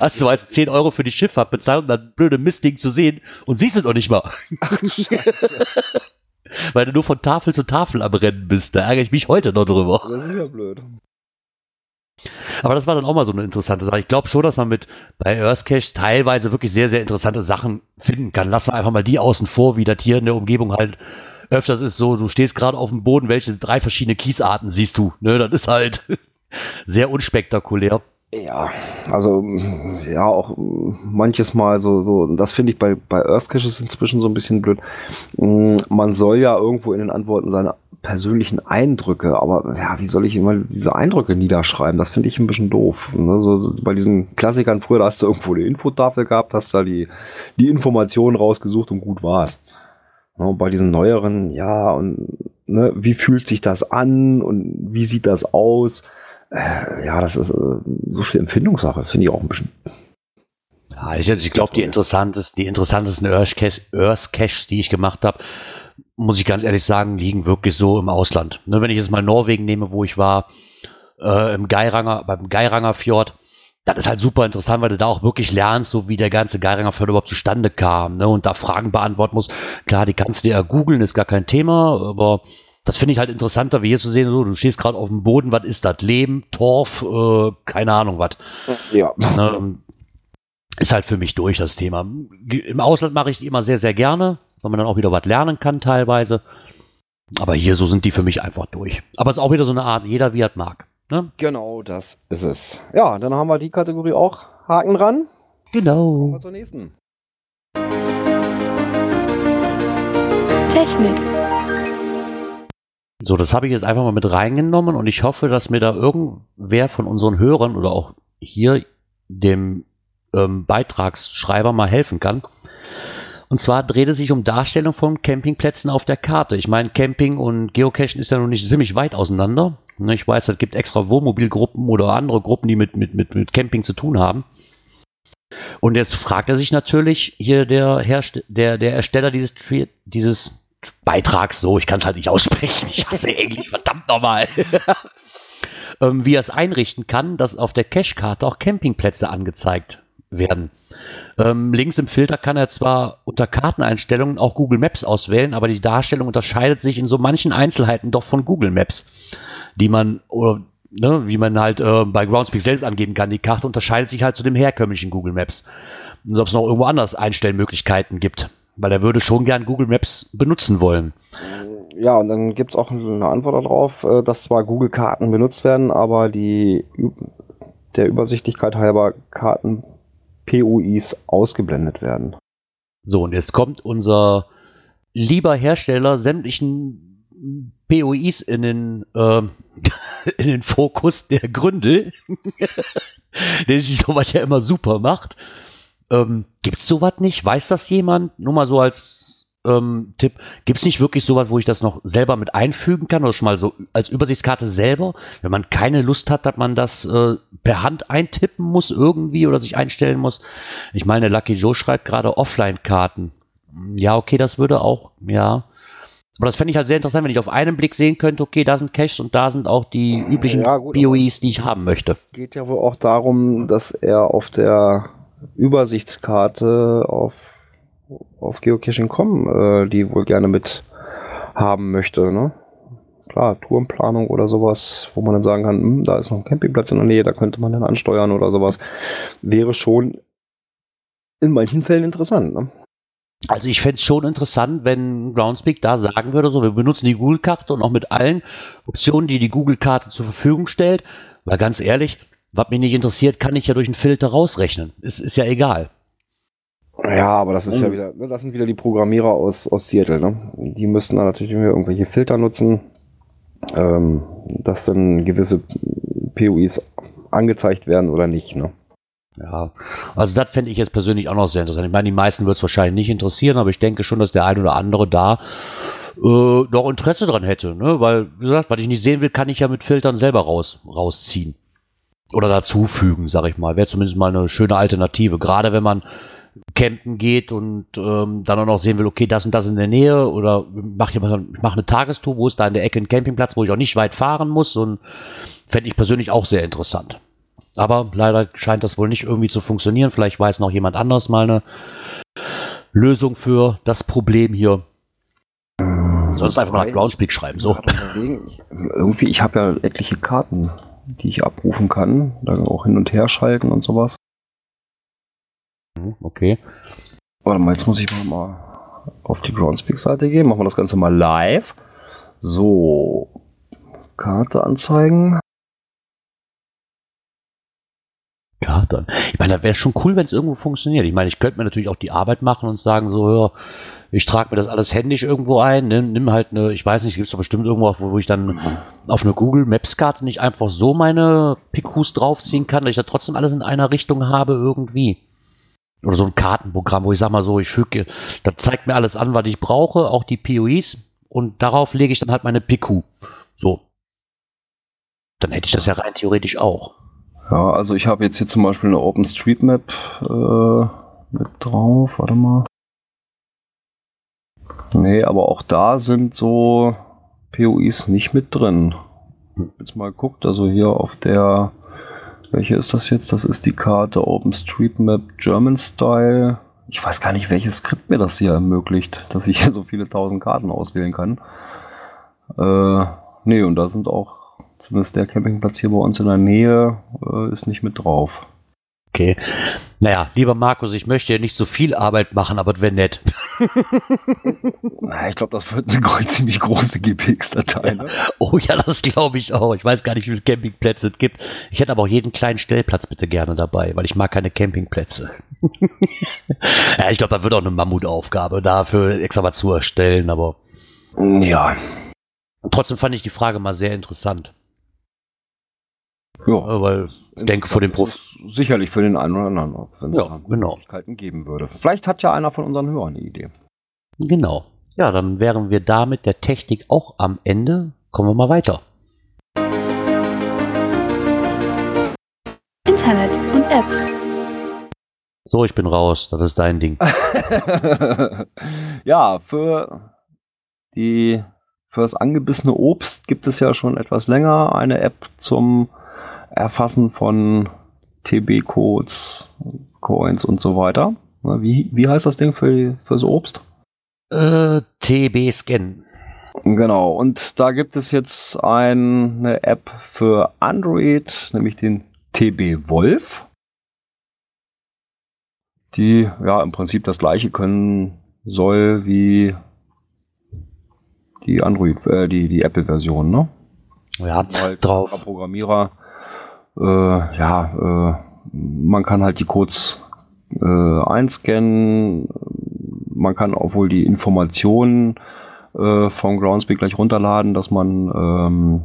also du weißt, 10 Euro für die Schifffahrt bezahlt, um das blöde Mistding zu sehen und siehst es noch nicht mal. Ach, Scheiße. weil du nur von Tafel zu Tafel am Rennen bist, da ärgere ich mich heute noch drüber. Das ist ja blöd. Aber das war dann auch mal so eine interessante Sache. Ich glaube schon, dass man mit bei Earthcache teilweise wirklich sehr, sehr interessante Sachen finden kann. Lassen wir einfach mal die außen vor, wie das hier in der Umgebung halt öfters ist. So, du stehst gerade auf dem Boden, welche drei verschiedene Kiesarten siehst du? Ne, das ist halt sehr unspektakulär. Ja, also ja, auch manches Mal so, so, das finde ich bei, bei Earthcaches inzwischen so ein bisschen blöd. Man soll ja irgendwo in den Antworten seine persönlichen Eindrücke, aber ja, wie soll ich immer diese Eindrücke niederschreiben? Das finde ich ein bisschen doof. Ne? So, bei diesen Klassikern früher, da hast du irgendwo eine Infotafel gehabt, hast da die, die Informationen rausgesucht und gut war's. Ja, und bei diesen neueren, ja, und ne, wie fühlt sich das an und wie sieht das aus? Äh, ja, das ist äh, so viel Empfindungssache, finde ich auch ein bisschen. Ja, ich, ich glaube, die interessantesten, die interessantesten Earth Caches, die ich gemacht habe, muss ich ganz ehrlich sagen, liegen wirklich so im Ausland. Ne, wenn ich jetzt mal Norwegen nehme, wo ich war, äh, im Geiranger, beim Geiranger Fjord, das ist halt super interessant, weil du da auch wirklich lernst, so wie der ganze Geiranger Fjord überhaupt zustande kam, ne, und da Fragen beantworten musst. Klar, die kannst du ja googeln, ist gar kein Thema, aber das finde ich halt interessanter, wie hier zu sehen, so, du stehst gerade auf dem Boden, was ist das? Lehm, Torf, äh, keine Ahnung was. Ja. Ne, ist halt für mich durch das Thema. Im Ausland mache ich die immer sehr, sehr gerne weil man dann auch wieder was lernen kann teilweise. Aber hier so sind die für mich einfach durch. Aber es ist auch wieder so eine Art, jeder wie er mag. Ne? Genau, das ist es. Ja, dann haben wir die Kategorie auch Haken dran. Genau. Kommen wir zur nächsten. Technik. So, das habe ich jetzt einfach mal mit reingenommen und ich hoffe, dass mir da irgendwer von unseren Hörern oder auch hier dem ähm, Beitragsschreiber mal helfen kann. Und zwar dreht es sich um Darstellung von Campingplätzen auf der Karte. Ich meine, Camping und Geocachen ist ja noch nicht ziemlich weit auseinander. Ne, ich weiß, es gibt extra Wohnmobilgruppen oder andere Gruppen, die mit, mit, mit, mit Camping zu tun haben. Und jetzt fragt er sich natürlich hier der, Herst der, der Ersteller dieses, dieses Beitrags, so, ich kann es halt nicht aussprechen, ich hasse Englisch, verdammt nochmal, ähm, wie er es einrichten kann, dass auf der Cashkarte auch Campingplätze angezeigt werden. Ähm, links im Filter kann er zwar unter Karteneinstellungen auch Google Maps auswählen, aber die Darstellung unterscheidet sich in so manchen Einzelheiten doch von Google Maps, die man oder ne, wie man halt äh, bei Groundspeak selbst angeben kann. Die Karte unterscheidet sich halt zu dem herkömmlichen Google Maps. Und ob es noch irgendwo anders Einstellmöglichkeiten gibt. Weil er würde schon gern Google Maps benutzen wollen. Ja, und dann gibt es auch eine Antwort darauf, äh, dass zwar Google-Karten benutzt werden, aber die der Übersichtlichkeit halber Karten PUIs ausgeblendet werden. So, und jetzt kommt unser lieber Hersteller sämtlichen POIs in den, äh, in den Fokus der Gründe, der sich sowas ja immer super macht. Ähm, Gibt es sowas nicht? Weiß das jemand? Nur mal so als ähm, Tipp. Gibt es nicht wirklich sowas, wo ich das noch selber mit einfügen kann oder schon mal so als Übersichtskarte selber? Wenn man keine Lust hat, dass man das äh, per Hand eintippen muss irgendwie oder sich einstellen muss. Ich meine, Lucky Joe schreibt gerade Offline-Karten. Ja, okay, das würde auch, ja. Aber das fände ich halt sehr interessant, wenn ich auf einen Blick sehen könnte, okay, da sind Caches und da sind auch die üblichen ja, gut, BOEs, die ich haben möchte. Es geht ja wohl auch darum, dass er auf der Übersichtskarte auf, auf Geocaching.com äh, die wohl gerne mit haben möchte. Ne? Klar, Tourenplanung oder sowas, wo man dann sagen kann, hm, da ist noch ein Campingplatz in der Nähe, da könnte man dann ansteuern oder sowas, wäre schon in manchen Fällen interessant. Ne? Also ich fände es schon interessant, wenn Groundspeak da sagen würde, so wir benutzen die Google-Karte und auch mit allen Optionen, die die Google-Karte zur Verfügung stellt, weil ganz ehrlich, was mich nicht interessiert, kann ich ja durch einen Filter rausrechnen. Es ist ja egal. Ja, aber das ist mhm. ja wieder, ne, das sind wieder die Programmierer aus, aus Seattle, ne? Die müssten dann natürlich irgendwelche Filter nutzen, ähm, dass dann gewisse POIs angezeigt werden oder nicht, ne? Ja, also das fände ich jetzt persönlich auch noch sehr interessant. Ich meine, die meisten wird es wahrscheinlich nicht interessieren, aber ich denke schon, dass der ein oder andere da äh, noch Interesse dran hätte, ne? Weil, wie gesagt, was ich nicht sehen will, kann ich ja mit Filtern selber raus, rausziehen. Oder dazufügen, sag ich mal. Wäre zumindest mal eine schöne Alternative. Gerade wenn man campen geht und ähm, dann auch noch sehen will, okay, das und das in der Nähe oder mach ich mach eine Tagestour, wo ist da in der Ecke ein Campingplatz, wo ich auch nicht weit fahren muss und fände ich persönlich auch sehr interessant. Aber leider scheint das wohl nicht irgendwie zu funktionieren. Vielleicht weiß noch jemand anders mal eine Lösung für das Problem hier. Sonst einfach mal nach Groundspeak schreiben. So. Ich, irgendwie, ich habe ja etliche Karten, die ich abrufen kann. Dann auch hin und her schalten und sowas. Mhm, okay. Warte mal, jetzt muss ich mal auf die Groundspeak-Seite gehen. Machen wir das Ganze mal live. So. Karte anzeigen. Karte. Ich meine, das wäre schon cool, wenn es irgendwo funktioniert. Ich meine, ich könnte mir natürlich auch die Arbeit machen und sagen, so, ja, ich trage mir das alles händisch irgendwo ein, nimm, nimm halt eine, ich weiß nicht, gibt es doch bestimmt irgendwo, wo ich dann auf eine Google Maps Karte nicht einfach so meine PQs draufziehen kann, dass ich da trotzdem alles in einer Richtung habe irgendwie. Oder so ein Kartenprogramm, wo ich sag mal so, ich füge, das zeigt mir alles an, was ich brauche, auch die POIs und darauf lege ich dann halt meine PQ. So. Dann hätte ich das ja rein theoretisch auch. Ja, also ich habe jetzt hier zum Beispiel eine OpenStreetMap äh, mit drauf. Warte mal. Nee, aber auch da sind so POIs nicht mit drin. Jetzt mal guckt, also hier auf der, welche ist das jetzt? Das ist die Karte OpenStreetMap German Style. Ich weiß gar nicht, welches Skript mir das hier ermöglicht, dass ich hier so viele tausend Karten auswählen kann. Äh, nee, und da sind auch Zumindest der Campingplatz hier bei uns in der Nähe äh, ist nicht mit drauf. Okay. Naja, lieber Markus, ich möchte ja nicht so viel Arbeit machen, aber es wäre nett. Na, ich glaube, das wird eine ziemlich große GPX-Datei. Ne? Oh ja, das glaube ich auch. Ich weiß gar nicht, wie viele Campingplätze es gibt. Ich hätte aber auch jeden kleinen Stellplatz bitte gerne dabei, weil ich mag keine Campingplätze. ja, ich glaube, da wird auch eine Mammutaufgabe dafür extra was zu erstellen, aber. Ja. Trotzdem fand ich die Frage mal sehr interessant. Ja, äh, Weil ich denke, vor dem Prof. sicherlich für den einen oder anderen, wenn es Ja, genau. Möglichkeiten geben würde. Vielleicht hat ja einer von unseren Hörern eine Idee. Genau. Ja, dann wären wir da mit der Technik auch am Ende. Kommen wir mal weiter. Internet und Apps. So, ich bin raus. Das ist dein Ding. ja, für die für das angebissene Obst gibt es ja schon etwas länger eine App zum Erfassen von TB-Codes, Coins und so weiter. Wie, wie heißt das Ding für, fürs Obst? Äh, TB-Scan. Genau, und da gibt es jetzt eine App für Android, nämlich den TB Wolf, die ja im Prinzip das gleiche können soll wie die Android, äh, die, die Apple-Version, ne? Ja, Halt drauf. Programmierer, äh, ja, äh, man kann halt die Codes äh, einscannen, man kann auch wohl die Informationen äh, vom Groundspeak gleich runterladen, dass man ähm,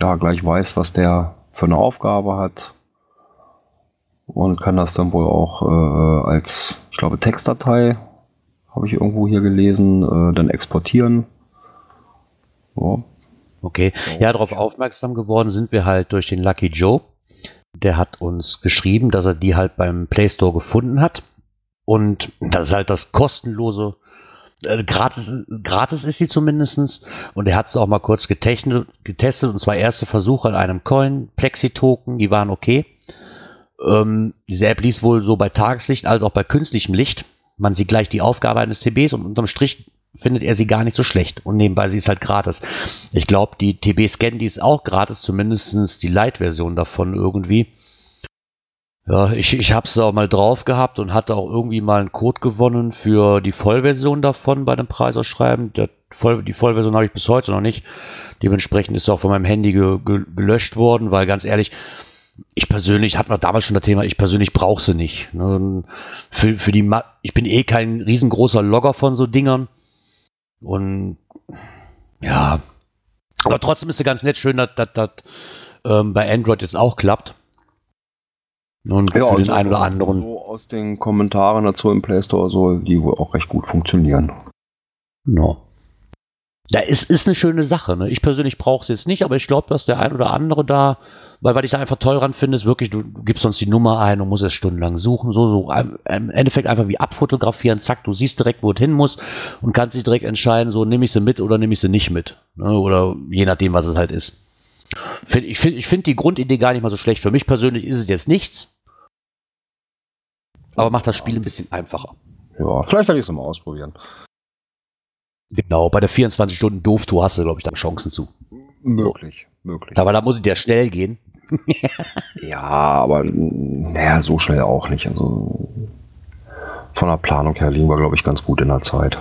ja gleich weiß, was der für eine Aufgabe hat. Und kann das dann wohl auch äh, als, ich glaube, Textdatei, habe ich irgendwo hier gelesen, äh, dann exportieren. Ja, Okay. Ja, darauf aufmerksam geworden sind wir halt durch den Lucky Joe. Der hat uns geschrieben, dass er die halt beim Play Store gefunden hat. Und das ist halt das kostenlose, äh, gratis, gratis ist sie zumindestens. Und er hat es auch mal kurz getechnet, getestet. Und zwar erste Versuche an einem Coin, Plexi-Token, die waren okay. Ähm, diese App ließ wohl so bei Tageslicht als auch bei künstlichem Licht. Man sieht gleich die Aufgabe eines TBs und unterm Strich findet er sie gar nicht so schlecht. Und nebenbei, sie ist halt gratis. Ich glaube, die TB-Scan, die ist auch gratis, zumindest die Light-Version davon irgendwie. Ja, ich, ich habe es auch mal drauf gehabt und hatte auch irgendwie mal einen Code gewonnen für die Vollversion davon bei dem Preisausschreiben. Der Voll, die Vollversion habe ich bis heute noch nicht. Dementsprechend ist sie auch von meinem Handy ge, ge, gelöscht worden, weil ganz ehrlich, ich persönlich, hatten wir damals schon das Thema, ich persönlich brauche sie nicht. Ne? Für, für die, ich bin eh kein riesengroßer Logger von so Dingern. Und ja, aber trotzdem ist es ganz nett, schön, dass das ähm, bei Android jetzt auch klappt. Und für den also einen oder anderen. So aus den Kommentaren dazu im Play Store soll die wohl auch recht gut funktionieren. No. Ja, es ist eine schöne Sache. Ne? Ich persönlich brauche es jetzt nicht, aber ich glaube, dass der ein oder andere da, weil was ich da einfach toll dran finde, ist wirklich, du, gibst sonst die Nummer ein und musst es stundenlang suchen, so, so im im Endeffekt einfach wie abfotografieren, zack, du siehst direkt, wo es hin muss und kannst dich direkt entscheiden, so nehme ich sie mit oder nehme ich sie nicht mit. Ne? Oder je nachdem, was es halt ist. Find, ich finde ich find die Grundidee gar nicht mal so schlecht. Für mich persönlich ist es jetzt nichts, aber macht das Spiel ein bisschen einfacher. Ja, vielleicht werde ich es mal ausprobieren. Genau, bei der 24-Stunden-Doof-Tour hast du, glaube ich, da Chancen zu. Möglich, möglich. Aber da muss ich ja schnell gehen. Ja, aber naja, so schnell auch nicht. Also von der Planung her liegen wir, glaube ich, ganz gut in der Zeit.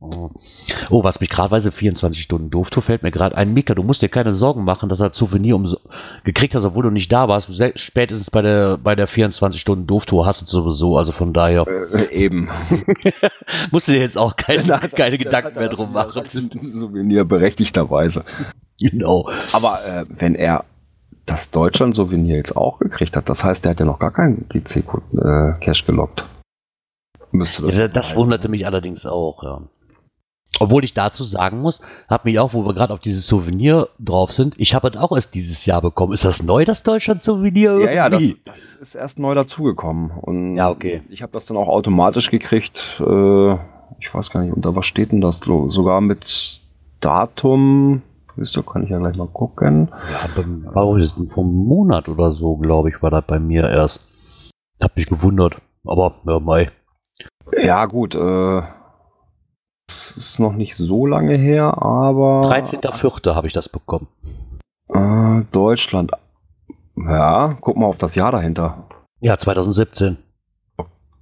Oh, was mich gerade weiß, 24 Stunden Dooftour fällt mir gerade ein. Mika, du musst dir keine Sorgen machen, dass er Souvenir um gekriegt hast, obwohl du nicht da warst. Spätestens bei der, bei der 24 Stunden Dooftour hast du es sowieso. Also von daher Äh, eben. musst du dir jetzt auch keine, hat- keine Gedanken mehr das drum machen. Souvenir berechtigterweise. Genau. Aber äh, wenn er das Deutschland-Souvenir jetzt auch gekriegt hat, das heißt, er hat ja noch gar keinen GC-Cash gelockt. Müsste das, Das, jetzt das wunderte mich allerdings auch, ja. Obwohl ich dazu sagen muss, habe mich auch, wo wir gerade auf dieses Souvenir drauf sind, ich habe es auch erst dieses Jahr bekommen. Ist das neu, das Deutschland-Souvenir? Ja, ja, das, das ist erst neu dazugekommen. Und Ja, okay. Ich habe das dann auch automatisch gekriegt. Äh, ich weiß gar nicht, unter was steht denn das? So- Sogar mit Datum. Ihr, kann ich ja gleich mal gucken. Ja, denn vom Monat oder so, glaube ich, war das bei mir erst. Hab mich gewundert. Aber, ja, mei. Ja, gut. Äh, ist noch nicht so lange her, aber 13.04. habe ich das bekommen. äh, Deutschland. Ja, guck mal auf das Jahr dahinter. Ja, 2017.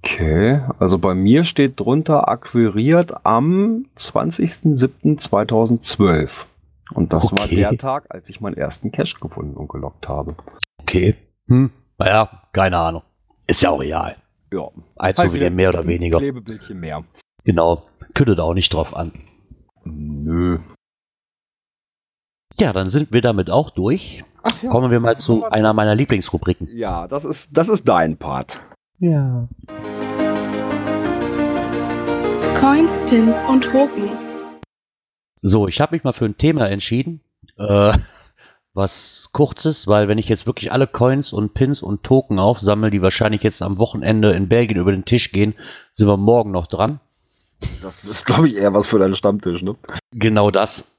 Okay, also bei mir steht drunter akquiriert am 20.07.2012. Und das war Okay. der Tag, als ich meinen ersten Cash gefunden und gelockt habe. Okay. Hm. Naja, keine Ahnung. Ist ja auch real. Ja. Ein Souvenir mehr oder weniger. Klebebildchen mehr. Genau. Küttet auch nicht drauf an. Nö. Ja, dann sind wir damit auch durch. Ach ja. Kommen wir mal zu einer meiner Lieblingsrubriken. Ja, das ist, das ist dein Part. Ja. Coins, Pins und Token. So, ich habe mich mal für ein Thema entschieden, äh, was kurzes, weil wenn ich jetzt wirklich alle Coins und Pins und Token aufsammle, die wahrscheinlich jetzt am Wochenende in Belgien über den Tisch gehen, sind wir morgen noch dran. Das ist, glaube ich, eher was für deinen Stammtisch, ne? Genau das.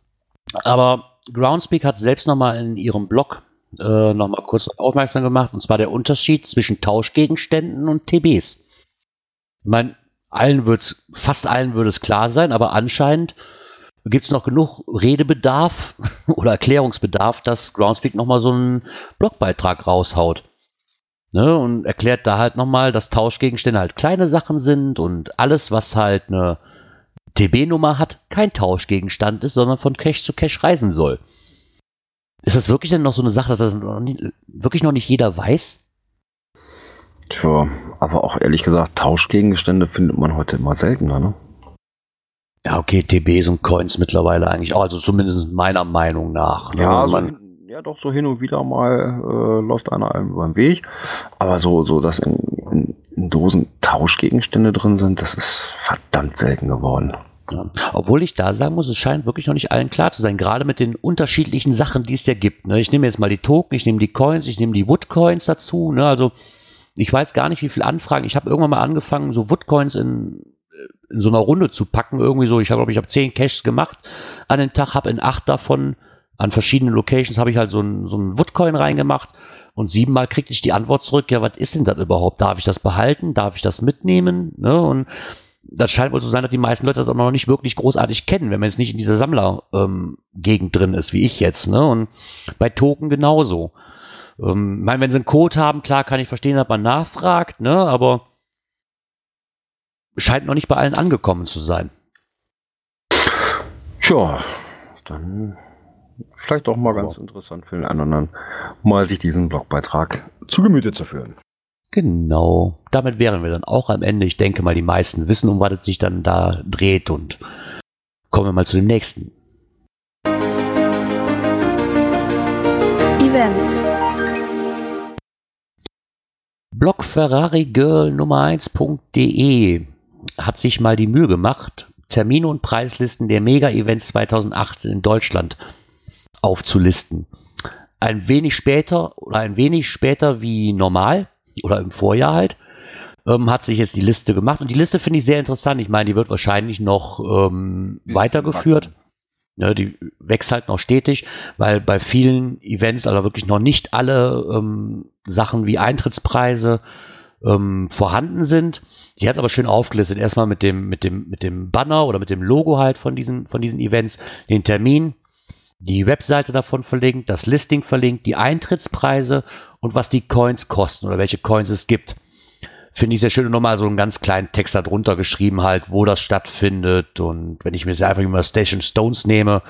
Aber Groundspeak hat selbst nochmal in ihrem Blog äh, nochmal kurz aufmerksam gemacht, und zwar der Unterschied zwischen Tauschgegenständen und TBs. Ich meine, allen wird's, fast allen würde es klar sein, aber anscheinend gibt es noch genug Redebedarf oder Erklärungsbedarf, dass Groundspeak nochmal so einen Blogbeitrag raushaut. Ne, und erklärt da halt nochmal, dass Tauschgegenstände halt kleine Sachen sind und alles, was halt eine TB-Nummer hat, kein Tauschgegenstand ist, sondern von Cache zu Cache reisen soll. Ist das wirklich denn noch so eine Sache, dass das noch nie, wirklich noch nicht jeder weiß? Tja, aber auch ehrlich gesagt, Tauschgegenstände findet man heute immer seltener, ne? Ja, okay, TBs und Coins mittlerweile eigentlich also zumindest meiner Meinung nach. ne? Ja, so, Man- ja, doch, so hin und wieder mal äh, läuft einer einem über den Weg. Aber so, so dass in, in, in Dosen Tauschgegenstände drin sind, das ist verdammt selten geworden. Ja. Obwohl ich da sagen muss, es scheint wirklich noch nicht allen klar zu sein, gerade mit den unterschiedlichen Sachen, die es ja gibt. Ne? Ich nehme jetzt mal die Token, ich nehme die Coins, ich nehme die Woodcoins dazu. Ne? Also ich weiß gar nicht, wie viele Anfragen. Ich habe irgendwann mal angefangen, so Woodcoins in, in so einer Runde zu packen. Irgendwie so, ich habe, glaube ich, habe zehn Caches gemacht an den Tag, habe in acht davon an verschiedenen Locations habe ich halt so einen so Woodcoin reingemacht und siebenmal kriegte ich die Antwort zurück, ja, was ist denn das überhaupt? Darf ich das behalten? Darf ich das mitnehmen? Ne? Und das scheint wohl so sein, dass die meisten Leute das auch noch nicht wirklich großartig kennen, wenn man jetzt nicht in dieser Sammler-Gegend drin ist, wie ich jetzt. Ne? Und bei Token genauso. Ähm, ich meine, wenn sie einen Code haben, klar kann ich verstehen, dass man nachfragt, ne? aber scheint noch nicht bei allen angekommen zu sein. Tja, dann vielleicht auch mal ganz interessant für den anderen, mal sich diesen Blogbeitrag zu Gemüte zu führen. Genau. Damit wären wir dann auch am Ende. Ich denke mal, die meisten wissen, um was es sich dann da dreht und kommen wir mal zu dem nächsten. Events. Blog Ferrari Girl Nummer 1.de hat sich mal die Mühe gemacht, Termine und Preislisten der Mega-Events 2018 in Deutschland aufzulisten. Ein wenig später oder ein wenig später wie normal oder im Vorjahr halt, ähm, hat sich jetzt die Liste gemacht. Und die Liste finde ich sehr interessant. Ich meine, die wird wahrscheinlich noch ähm, weitergeführt. Ne, die wächst halt noch stetig, weil bei vielen Events, also wirklich noch nicht alle ähm, Sachen wie Eintrittspreise ähm, vorhanden sind. Sie hat es aber schön aufgelistet. Erstmal mit dem, mit dem, mit dem Banner oder mit dem Logo halt von diesen, von diesen Events, den Termin, die Webseite davon verlinkt, das Listing verlinkt, die Eintrittspreise und was die Coins kosten oder welche Coins es gibt. Finde ich sehr schön und nochmal so einen ganz kleinen Text darunter geschrieben halt, wo das stattfindet und wenn ich mir jetzt einfach immer Station Stones nehme,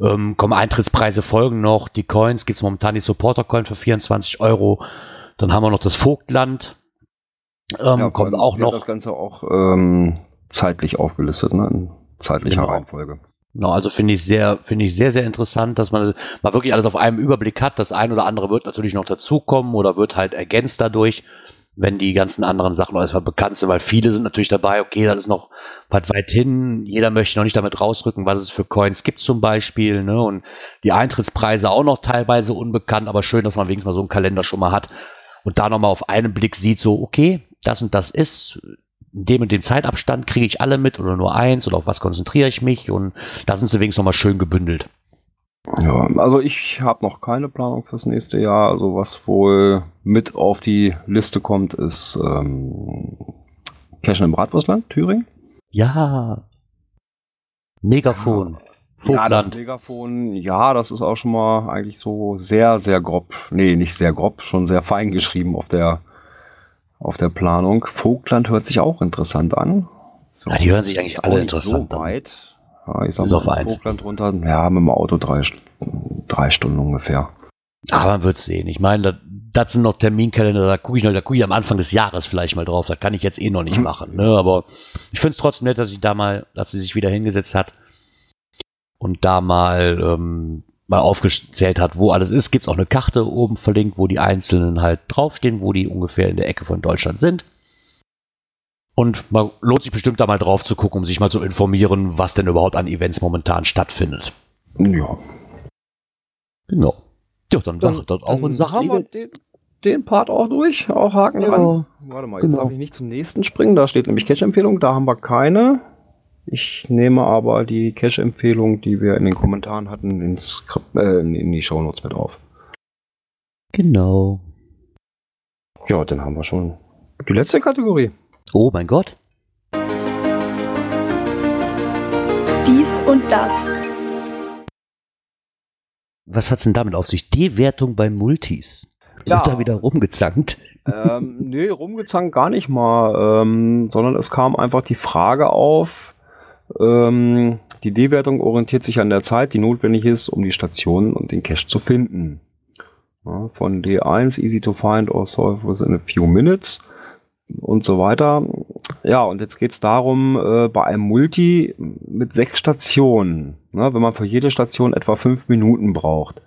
ähm, kommen Eintrittspreise folgen noch, die Coins gibt es momentan die Supporter Coin für 24 Euro, dann haben wir noch das Vogtland, ähm, Ja, kommt auch noch. das Ganze auch ähm, zeitlich aufgelistet, ne? In zeitlicher Genau. Reihenfolge. Genau, also finde ich sehr, finde ich sehr, sehr interessant, dass man mal wirklich alles auf einem Überblick hat. Das ein oder andere wird natürlich noch dazukommen oder wird halt ergänzt dadurch, wenn die ganzen anderen Sachen erstmal bekannt sind, weil viele sind natürlich dabei, okay, das ist noch weit weit hin, jeder möchte noch nicht damit rausrücken, was es für Coins gibt zum Beispiel, ne? Und die Eintrittspreise auch noch teilweise unbekannt, aber schön, dass man wenigstens mal so einen Kalender schon mal hat und da nochmal auf einen Blick sieht, so, okay, das und das ist, in dem und dem Zeitabstand kriege ich alle mit oder nur eins oder auf was konzentriere ich mich und da sind sie wenigstens nochmal schön gebündelt. Ja, also ich habe noch keine Planung fürs nächste Jahr. Also was wohl mit auf die Liste kommt, ist ähm, Cashen im Bratwurstland, Thüringen. Ja. Megafon. Ja, das Vogtland. Megafon, ja, das ist auch schon mal eigentlich so sehr, sehr grob. Nee, nicht sehr grob, schon sehr fein geschrieben auf der, auf der Planung. Vogtland hört sich auch interessant an. So, Ja, die hören sich eigentlich alle interessant so an. weit. Ja, ich sag mal, eins. Vogtland runter, ja, mit dem Auto drei, drei Stunden ungefähr. Aber man wird sehen. Ich meine, das, das sind noch Terminkalender, da gucke ich, noch- da gucke ich am Anfang des Jahres vielleicht mal drauf. Das kann ich jetzt eh noch nicht Mhm. machen. Ne? Aber ich finde es trotzdem nett, dass ich da mal, dass sie sich wieder hingesetzt hat. und da mal, ähm, mal aufgezählt hat, wo alles ist. Gibt es auch eine Karte oben verlinkt, wo die einzelnen halt draufstehen, wo die ungefähr in der Ecke von Deutschland sind. Und man lohnt sich bestimmt da mal drauf zu gucken, um sich mal zu informieren, was denn überhaupt an Events momentan stattfindet. Ja. Genau. Ja, dann, dann sagt das auch in Sachen haben wir Events. den, den Part auch durch, auch Haken Ja, dran. Warte mal, jetzt genau. darf ich nicht zum nächsten springen. Da steht nämlich Cache-Empfehlung, da haben wir keine. Ich nehme aber die Cache-Empfehlung, die wir in den Kommentaren hatten, ins äh, in die Shownotes mit auf. Genau. Ja, dann haben wir schon die letzte Kategorie. Oh mein Gott. Dies und das. Was hat's denn damit auf sich? Die Wertung bei Multis. Ja. Wird da wieder rumgezankt. ähm, nee, rumgezankt gar nicht mal, ähm, sondern es kam einfach die Frage auf, ähm, die D-Wertung orientiert sich an der Zeit, die notwendig ist, um die Station und den Cache zu finden. Ja, von D1, easy to find or solve within a few minutes und so weiter. Ja, und jetzt geht's darum, äh, bei einem Multi mit sechs Stationen, ne, wenn man für jede Station etwa fünf Minuten braucht,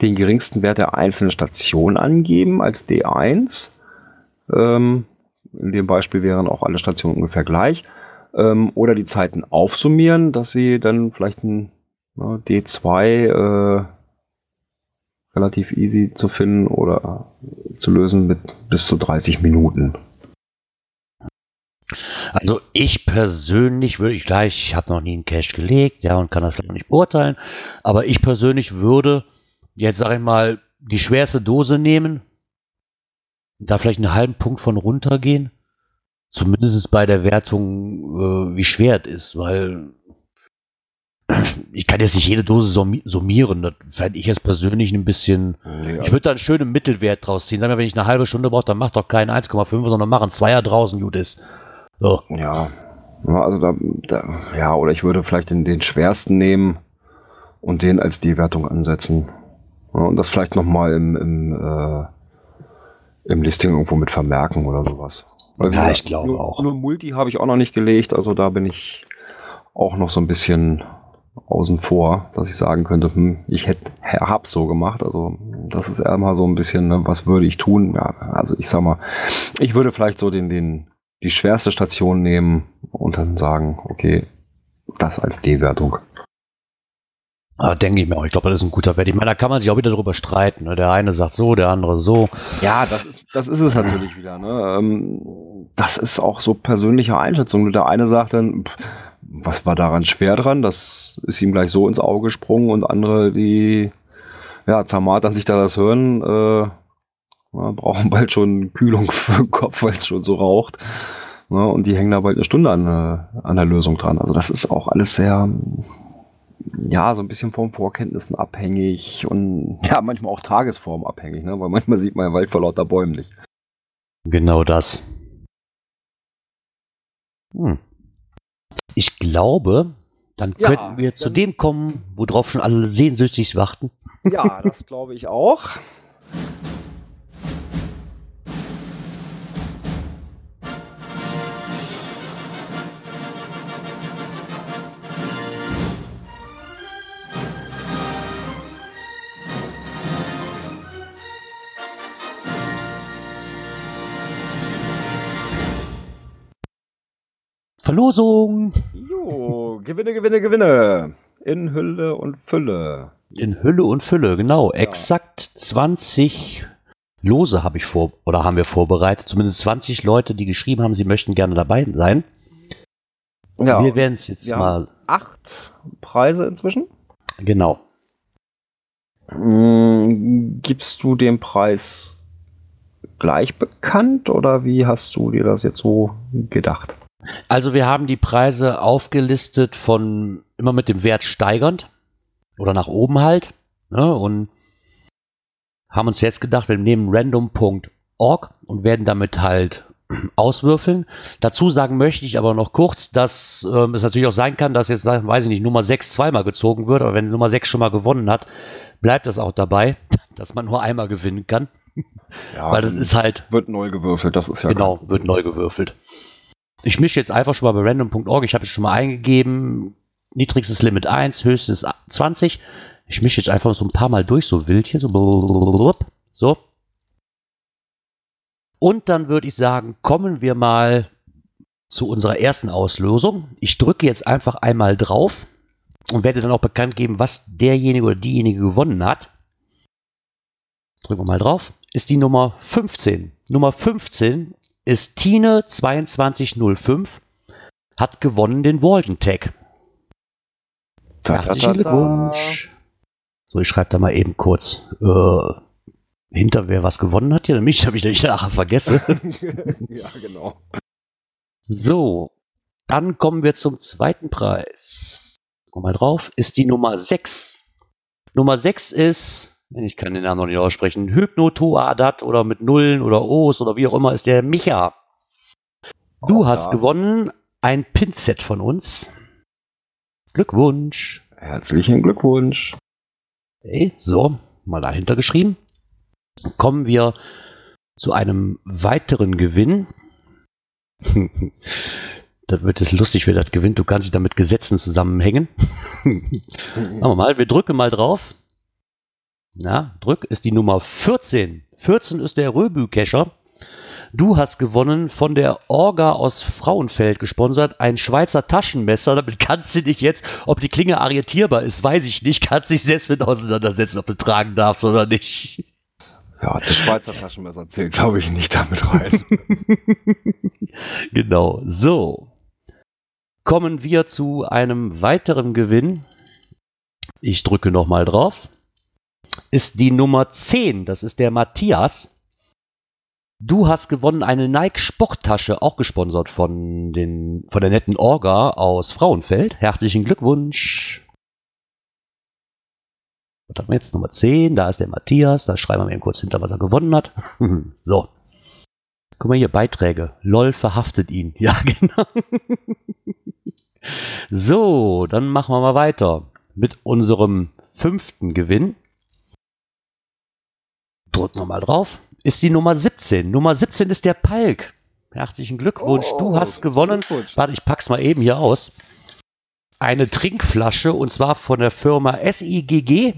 den geringsten Wert der einzelnen Station angeben als D1. Ähm, in dem Beispiel wären auch alle Stationen ungefähr gleich. Ähm, oder die Zeiten aufsummieren, dass sie dann vielleicht ein ne, D2 äh, relativ easy zu finden oder zu lösen mit bis zu 30 Minuten. Also ich persönlich würde ich gleich, ich habe noch nie einen Cache gelegt, ja, und kann das vielleicht noch nicht beurteilen, aber ich persönlich würde jetzt sage ich mal die schwerste Dose nehmen, da vielleicht einen halben Punkt von runtergehen, zumindest bei der Wertung, äh, wie schwer es ist, weil ich kann jetzt nicht jede Dose summi- summieren, das fände ich jetzt persönlich ein bisschen ich würde da einen schönen Mittelwert draus ziehen. Sag mal, wenn ich eine halbe Stunde brauche, dann mach doch keinen 1,5, sondern mach einen Zweier draußen, gut ist. So. Ja, ja, also da, da, ja, oder ich würde vielleicht den, den schwersten nehmen und den als D-Wertung ansetzen. Ja, und das vielleicht nochmal im, im, äh, im Listing irgendwo mit vermerken oder sowas. Wie Ja, ich glaube nur, auch. Nur Multi habe ich auch noch nicht gelegt, also da bin ich auch noch so ein bisschen außen vor, dass ich sagen könnte, hm, ich hätte hab's so gemacht. Also das ist eher mal so ein bisschen, ne, was würde ich tun? Ja, also ich sag mal, ich würde vielleicht so den, den, die schwerste Station nehmen und dann sagen, okay, das als D-Wertung. Ah, denke ich mir auch. Ich glaube, das ist ein guter Wert. Ich meine, da kann man sich auch wieder drüber streiten. Ne? Der eine sagt so, der andere so. Ja, das ist, das ist es natürlich wieder. Ne? Ähm, das ist auch so persönliche Einschätzung. Der eine sagt dann, was war daran schwer dran? Das ist ihm gleich so ins Auge gesprungen und andere, die ja, zermartern sich da das Hören, äh, brauchen bald schon Kühlung für den Kopf, weil es schon so raucht. Ne? Und die hängen da bald eine Stunde an, äh, an der Lösung dran. Also das ist auch alles sehr, ja, so ein bisschen von Vorkenntnissen abhängig und ja, manchmal auch Tagesform abhängig, ne? weil manchmal sieht man ja Wald vor lauter Bäumen nicht. Genau das. Hm. Ich glaube, dann Ja, könnten wir zu dem kommen, worauf schon alle sehnsüchtig warten. Ja, das glaube ich auch. Verlosung Jo, Gewinne, Gewinne, Gewinne. In Hülle und Fülle. in Hülle und Fülle, genau. Exakt 20 Lose habe ich vor oder haben wir vorbereitet. Zumindest 20 Leute, die geschrieben haben, sie möchten gerne dabei sein. Ja, wir werden es jetzt mal acht Preise inzwischen. genau. Mm, Gibst du den Preis gleich bekannt oder wie hast du dir das jetzt so gedacht? Also wir haben die Preise aufgelistet von immer mit dem Wert steigernd oder nach oben halt. Ne? Und haben uns jetzt gedacht, wir nehmen random.org und werden damit halt auswürfeln. Dazu sagen möchte ich aber noch kurz, dass ähm, es natürlich auch sein kann, dass jetzt, weiß ich nicht, Nummer 6 zweimal gezogen wird, aber wenn Nummer 6 schon mal gewonnen hat, bleibt es auch dabei, dass man nur einmal gewinnen kann. Ja, Weil das ist halt wird neu gewürfelt, das ist ja genau, wird neu gewürfelt. Ich mische jetzt einfach schon mal bei random.org. Ich habe es schon mal eingegeben. niedrigstes Limit 1, höchstes 20. Ich mische jetzt einfach so ein paar Mal durch, so wild hier, so. So. Und dann würde ich sagen, kommen wir mal zu unserer ersten Auslosung. Ich drücke jetzt einfach einmal drauf und werde dann auch bekannt geben, was derjenige oder diejenige gewonnen hat. Drücken wir mal drauf. Ist die Nummer 15. Nummer 15 ist Tine 2205. Hat gewonnen den Walden Tag. Ta, ta, Herzlichen. Glückwunsch. So, ich schreibe da mal eben kurz äh, hinter, wer was gewonnen hat hier, damit ich damit ich nicht nachher vergesse. ja, genau. So, dann kommen wir zum zweiten Preis. Guck mal drauf, ist die Nummer 6. Nummer 6 ist, ich kann den Namen noch nicht aussprechen, Hypnotoadat oder mit Nullen oder O's oder wie auch immer, ist der Micha. Du Auch hast da. gewonnen ein Pinset von uns. Glückwunsch. Herzlichen Glückwunsch. Okay, so, mal dahinter geschrieben. Kommen wir zu einem weiteren Gewinn. da wird es lustig, wer das gewinnt. Du kannst dich da mit Gesetzen zusammenhängen. Machen wir mal, wir drücken mal drauf. Na, drück ist die Nummer 14. 14 ist der Röbü-Kescher. Du hast gewonnen von der Orga aus Frauenfeld gesponsert, ein Schweizer Taschenmesser. Damit kannst du dich jetzt, ob die Klinge arretierbar ist, weiß ich nicht, kannst dich selbst mit auseinandersetzen, ob du tragen darfst oder nicht. Ja, das Schweizer Taschenmesser zählt, glaube ich, nicht damit rein. genau. So. Kommen wir zu einem weiteren Gewinn. Ich drücke nochmal drauf. Ist die Nummer 10. Das ist der Matthias. Du hast gewonnen eine Nike Sporttasche, auch gesponsert von, den, von der netten Orga aus Frauenfeld. Herzlichen Glückwunsch. Was haben wir jetzt? Nummer 10. Da ist der Matthias. Da schreiben wir eben kurz hinter, was er gewonnen hat. so. Guck mal hier, Beiträge. LOL verhaftet ihn. Ja, genau. so, dann machen wir mal weiter mit unserem fünften Gewinn. Drücken wir mal drauf. Ist die Nummer 17. Nummer 17 ist der Palk. Herzlichen Glückwunsch. Oh, du hast gewonnen. Warte, ich pack's mal eben hier aus. Eine Trinkflasche und zwar von der Firma SIGG.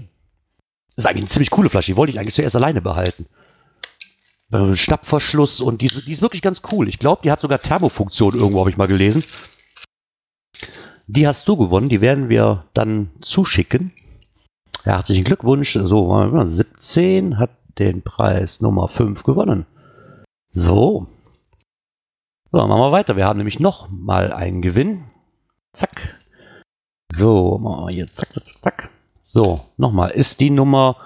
Das ist eigentlich eine ziemlich coole Flasche. Die wollte ich eigentlich zuerst alleine behalten. Äh, Stabverschluss und die, ist- die ist wirklich ganz cool. Ich glaube, die hat sogar Thermofunktion irgendwo, habe ich mal gelesen. Die hast du gewonnen. Die werden wir dann zuschicken. Herzlichen Glückwunsch. So, warte mal, 17 hat den Preis Nummer 5 gewonnen. So. So, machen wir weiter. Wir haben nämlich noch mal einen Gewinn. Zack. So, machen wir hier. Zack, zack, zack. So, nochmal. Ist die Nummer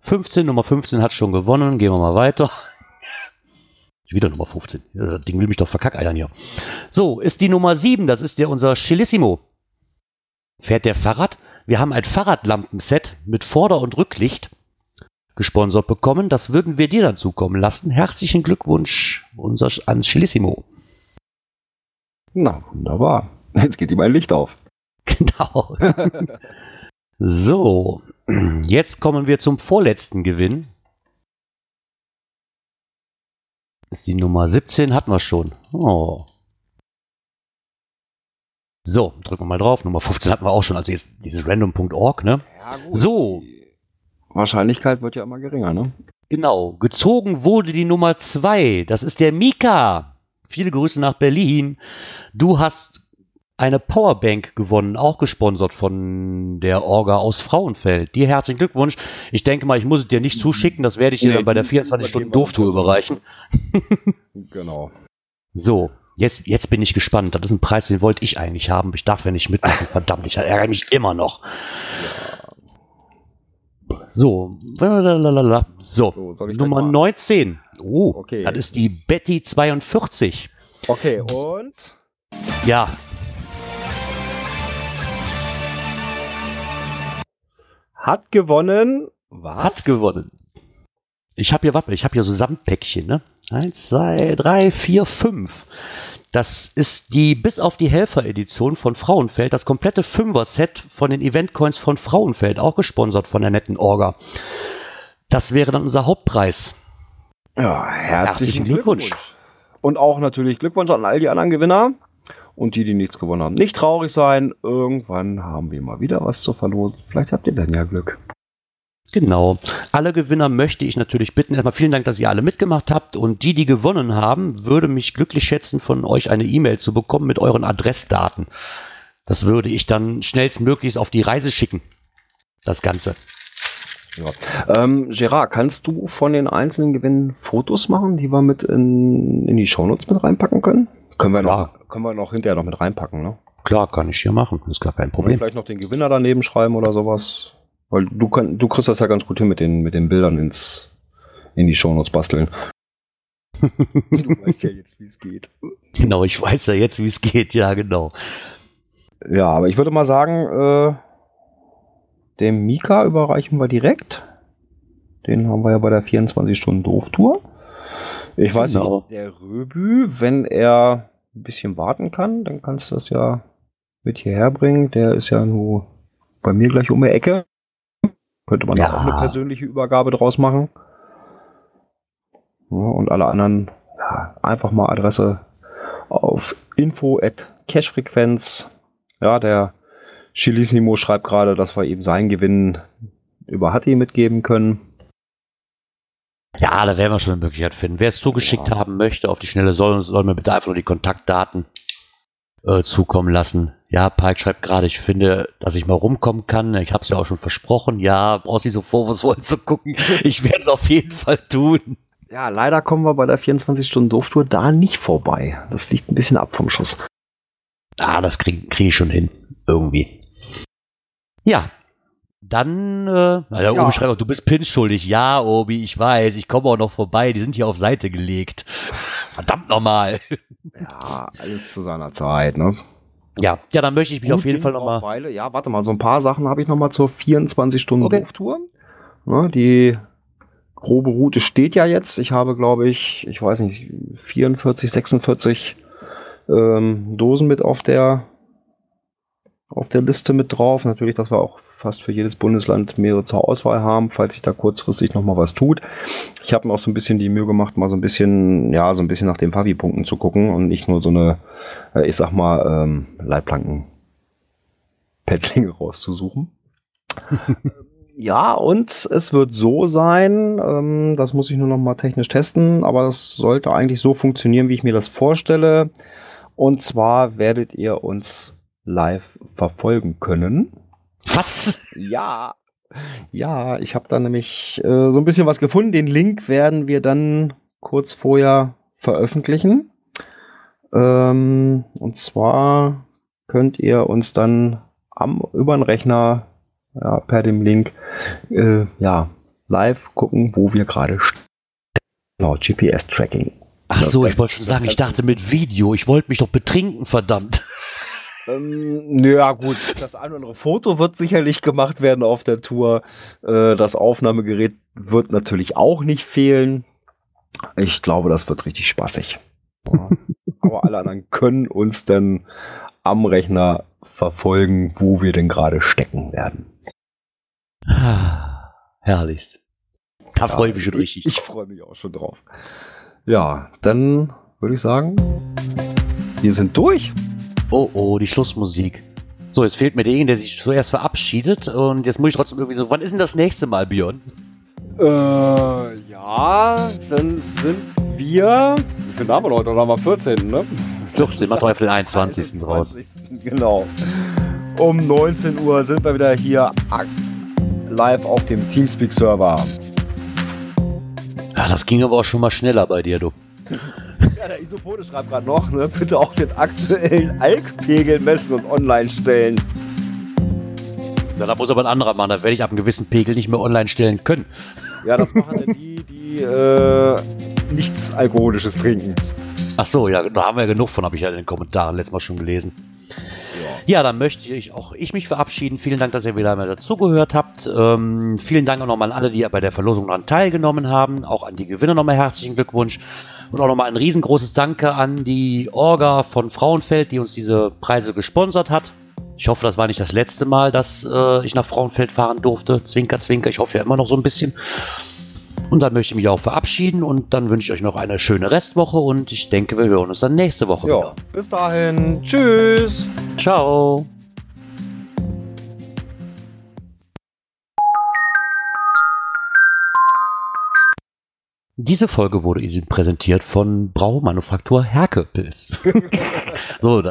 15. Nummer 15 hat schon gewonnen. Gehen wir mal weiter. Wieder Nummer 15. Ja, Das Ding will mich doch verkackeiern hier. So, ist die Nummer 7. Das ist der unser Chilissimo. Fährt der Fahrrad? Wir haben ein Fahrradlampenset mit Vorder- und Rücklicht gesponsert bekommen. Das würden wir dir dann zukommen lassen. Herzlichen Glückwunsch unser, an Chilissimo. Na, wunderbar. Jetzt geht ihm ein Licht auf. Genau. so, jetzt kommen wir zum vorletzten Gewinn. Das ist die Nummer 17, hatten wir schon. Oh. So, drücken wir mal drauf. Nummer 15 hatten wir auch schon, also jetzt dieses random.org, ne? Ja, gut. So. Wahrscheinlichkeit wird ja immer geringer, ne? Genau, gezogen wurde die Nummer 2. Das ist der Mika. Viele Grüße nach Berlin. Du hast eine Powerbank gewonnen, auch gesponsert von der Orga aus Frauenfeld. Dir herzlichen Glückwunsch. Ich denke mal, ich muss es dir nicht zuschicken, das werde ich dir Nee, dann bei der die 24 Stunden übergeben wir Doftour das. überreichen. Genau. So, jetzt, jetzt bin ich gespannt. Das ist ein Preis, den wollte ich eigentlich haben. Ich darf ja nicht mitmachen. Verdammt, ich ärgere mich immer noch. So, lalalala. so, So, Nummer gleich mal- 19. Oh, Okay. das ist die Betty 42. Okay, und? Ja, Hat gewonnen. Was? hat gewonnen. Ich habe hier, warte, ich habe hier so Samtpäckchen, ne? Eins, zwei, drei, vier, fünf. Das ist die bis auf die Helfer-Edition von Frauenfeld, das komplette Fünfer-Set von den Eventcoins von Frauenfeld, auch gesponsert von der netten Orga. Das wäre dann unser Hauptpreis. Ja, herzlichen, Herzlichen Glückwunsch. Glückwunsch. Und auch natürlich Glückwunsch an all die anderen Gewinner. Und die, die nichts gewonnen haben, nicht traurig sein. Irgendwann haben wir mal wieder was zu verlosen. Vielleicht habt ihr dann ja Glück. Genau. Alle Gewinner möchte ich natürlich bitten. Erstmal vielen Dank, dass ihr alle mitgemacht habt. Und die, die gewonnen haben, würde mich glücklich schätzen, von euch eine E-Mail zu bekommen mit euren Adressdaten. Das würde ich dann schnellstmöglichst auf die Reise schicken. Das Ganze. Ja. Ähm, Gerard, kannst du von den einzelnen Gewinnen Fotos machen, die wir mit in, in die Shownotes mit reinpacken können? Können wir, Klar. noch, können wir noch hinterher noch mit reinpacken, ne? Klar, kann ich hier machen. Ist gar kein Oder Problem. vielleicht noch den Gewinner daneben schreiben oder sowas. Weil du, kann, du kriegst das ja ganz gut hin mit den, mit den Bildern ins, in die Shownotes basteln. du weißt ja jetzt, wie es geht. Genau, ich weiß ja jetzt, wie es geht. Ja, genau. Ja, aber ich würde mal sagen, äh, dem Mika überreichen wir direkt. Den haben wir ja bei der 24-Stunden-Doof-Tour. Ich weiß Genau. nicht, der Röbü, wenn er ein bisschen warten kann, dann kannst du das ja mit hierher bringen. Der ist ja nur bei mir gleich um die Ecke. Könnte man Ja. auch eine persönliche Übergabe draus machen. Ja, und alle anderen ja, einfach mal Adresse auf info at cashfrequenz. Ja, der Chilisimo schreibt gerade, dass wir ihm seinen Gewinn über Hatti mitgeben können. Ja, da werden wir schon eine Möglichkeit finden. Wer es zugeschickt Ja. haben möchte, auf die Schnelle soll, soll mir bitte einfach nur die Kontaktdaten äh, zukommen lassen. Ja, Pike schreibt gerade, ich finde, dass ich mal rumkommen kann. Ich habe es ja auch schon versprochen. Ja, brauchst nicht so vorwurfsvoll zu gucken. Ich werde es auf jeden Fall tun. Ja, leider kommen wir bei der 24-Stunden-Doof-Tour da nicht vorbei. Das liegt ein bisschen ab vom Schuss. Ah, das kriege krieg ich schon hin. Irgendwie. Ja. Dann, äh, na, der Ja. Obi schreibt auch, du bist Pins schuldig. Ja, Obi, ich weiß, ich komme auch noch vorbei. Die sind hier auf Seite gelegt. Verdammt nochmal. Ja, alles zu seiner Zeit, ne? Ja, ja, dann möchte ich mich auf Gut jeden Ding Fall nochmal. Ja, warte mal, so ein paar Sachen habe ich noch mal zur 24-Stunden-Doof-Tour. Okay. Ne, die grobe Route steht ja jetzt. Ich habe, glaube ich, ich weiß nicht, 44, 46 ähm, Dosen mit auf der auf der Liste mit drauf. Natürlich, dass wir auch fast für jedes Bundesland mehrere zur Auswahl haben, falls sich da kurzfristig noch mal was tut. Ich habe mir auch so ein bisschen die Mühe gemacht, mal so ein bisschen, ja, so ein bisschen nach den Favi-Punkten zu gucken und nicht nur so eine, äh, ich sag mal, ähm, Leitplanken-Paddlinge rauszusuchen. ja, und es wird so sein, ähm, das muss ich nur noch mal technisch testen, aber das sollte eigentlich so funktionieren, wie ich mir das vorstelle. Und zwar werdet ihr uns live verfolgen können. Was? Ja. Ja, ich habe da nämlich äh, so ein bisschen was gefunden. Den Link werden wir dann kurz vorher veröffentlichen. Ähm, und zwar könnt ihr uns dann am über den Rechner ja, per dem Link äh, ja live gucken, wo wir gerade stehen. Genau, GPS-Tracking. Ach so, ich wollte schon sagen, ich dachte mit Video. Ich wollte mich doch betrinken, verdammt. Ähm, ja, gut. Das ein oder andere Foto wird sicherlich gemacht werden auf der Tour. Äh, das Aufnahmegerät wird natürlich auch nicht fehlen. Ich glaube, das wird richtig spaßig. Aber alle anderen können uns dann am Rechner verfolgen, wo wir denn gerade stecken werden. Ah, Herrlichst. Da Ja, freue ich mich schon ich- richtig. Ich freue mich auch schon drauf. Ja, dann würde ich sagen, wir sind durch. Oh, oh, die Schlussmusik. So, jetzt fehlt mir derjenige, der sich zuerst verabschiedet. Und jetzt muss ich trotzdem irgendwie so, wann ist denn das nächste Mal, Björn? Äh, ja, dann sind wir. Wie viel haben wir heute? Dann haben wir 14, ne? 14, mach doch einfach den 21. raus. 21., Genau. Um 19 Uhr sind wir wieder hier live auf dem Teamspeak-Server. Ja, das ging aber auch schon mal schneller bei dir, du. Ja, der Isopode schreibt gerade noch, ne? Bitte auch den aktuellen Alkpegel messen und online stellen. Ja, da muss aber ein anderer machen. Da werde ich ab einem gewissen Pegel nicht mehr online stellen können. Ja, das machen dann die, die äh, nichts Alkoholisches trinken. Ach so, ja, da haben wir ja genug von, habe ich ja in den Kommentaren letztes Mal schon gelesen. Ja, dann möchte ich auch ich mich verabschieden. Vielen Dank, dass ihr wieder mal dazugehört habt. Ähm, vielen Dank auch nochmal an alle, die bei der Verlosung daran teilgenommen haben. Auch an die Gewinner nochmal herzlichen Glückwunsch. Und auch nochmal ein riesengroßes Danke an die Orga von Frauenfeld, die uns diese Preise gesponsert hat. Ich hoffe, das war nicht das letzte Mal, dass äh, ich nach Frauenfeld fahren durfte. Zwinker, zwinker, ich hoffe ja immer noch so ein bisschen. Und dann möchte ich mich auch verabschieden und dann wünsche ich euch noch eine schöne Restwoche und ich denke, wir hören uns dann nächste Woche. Ja, wieder. bis dahin. Tschüss. Ciao. Diese Folge wurde Ihnen präsentiert von Braumanufaktur Herke Pilz. so,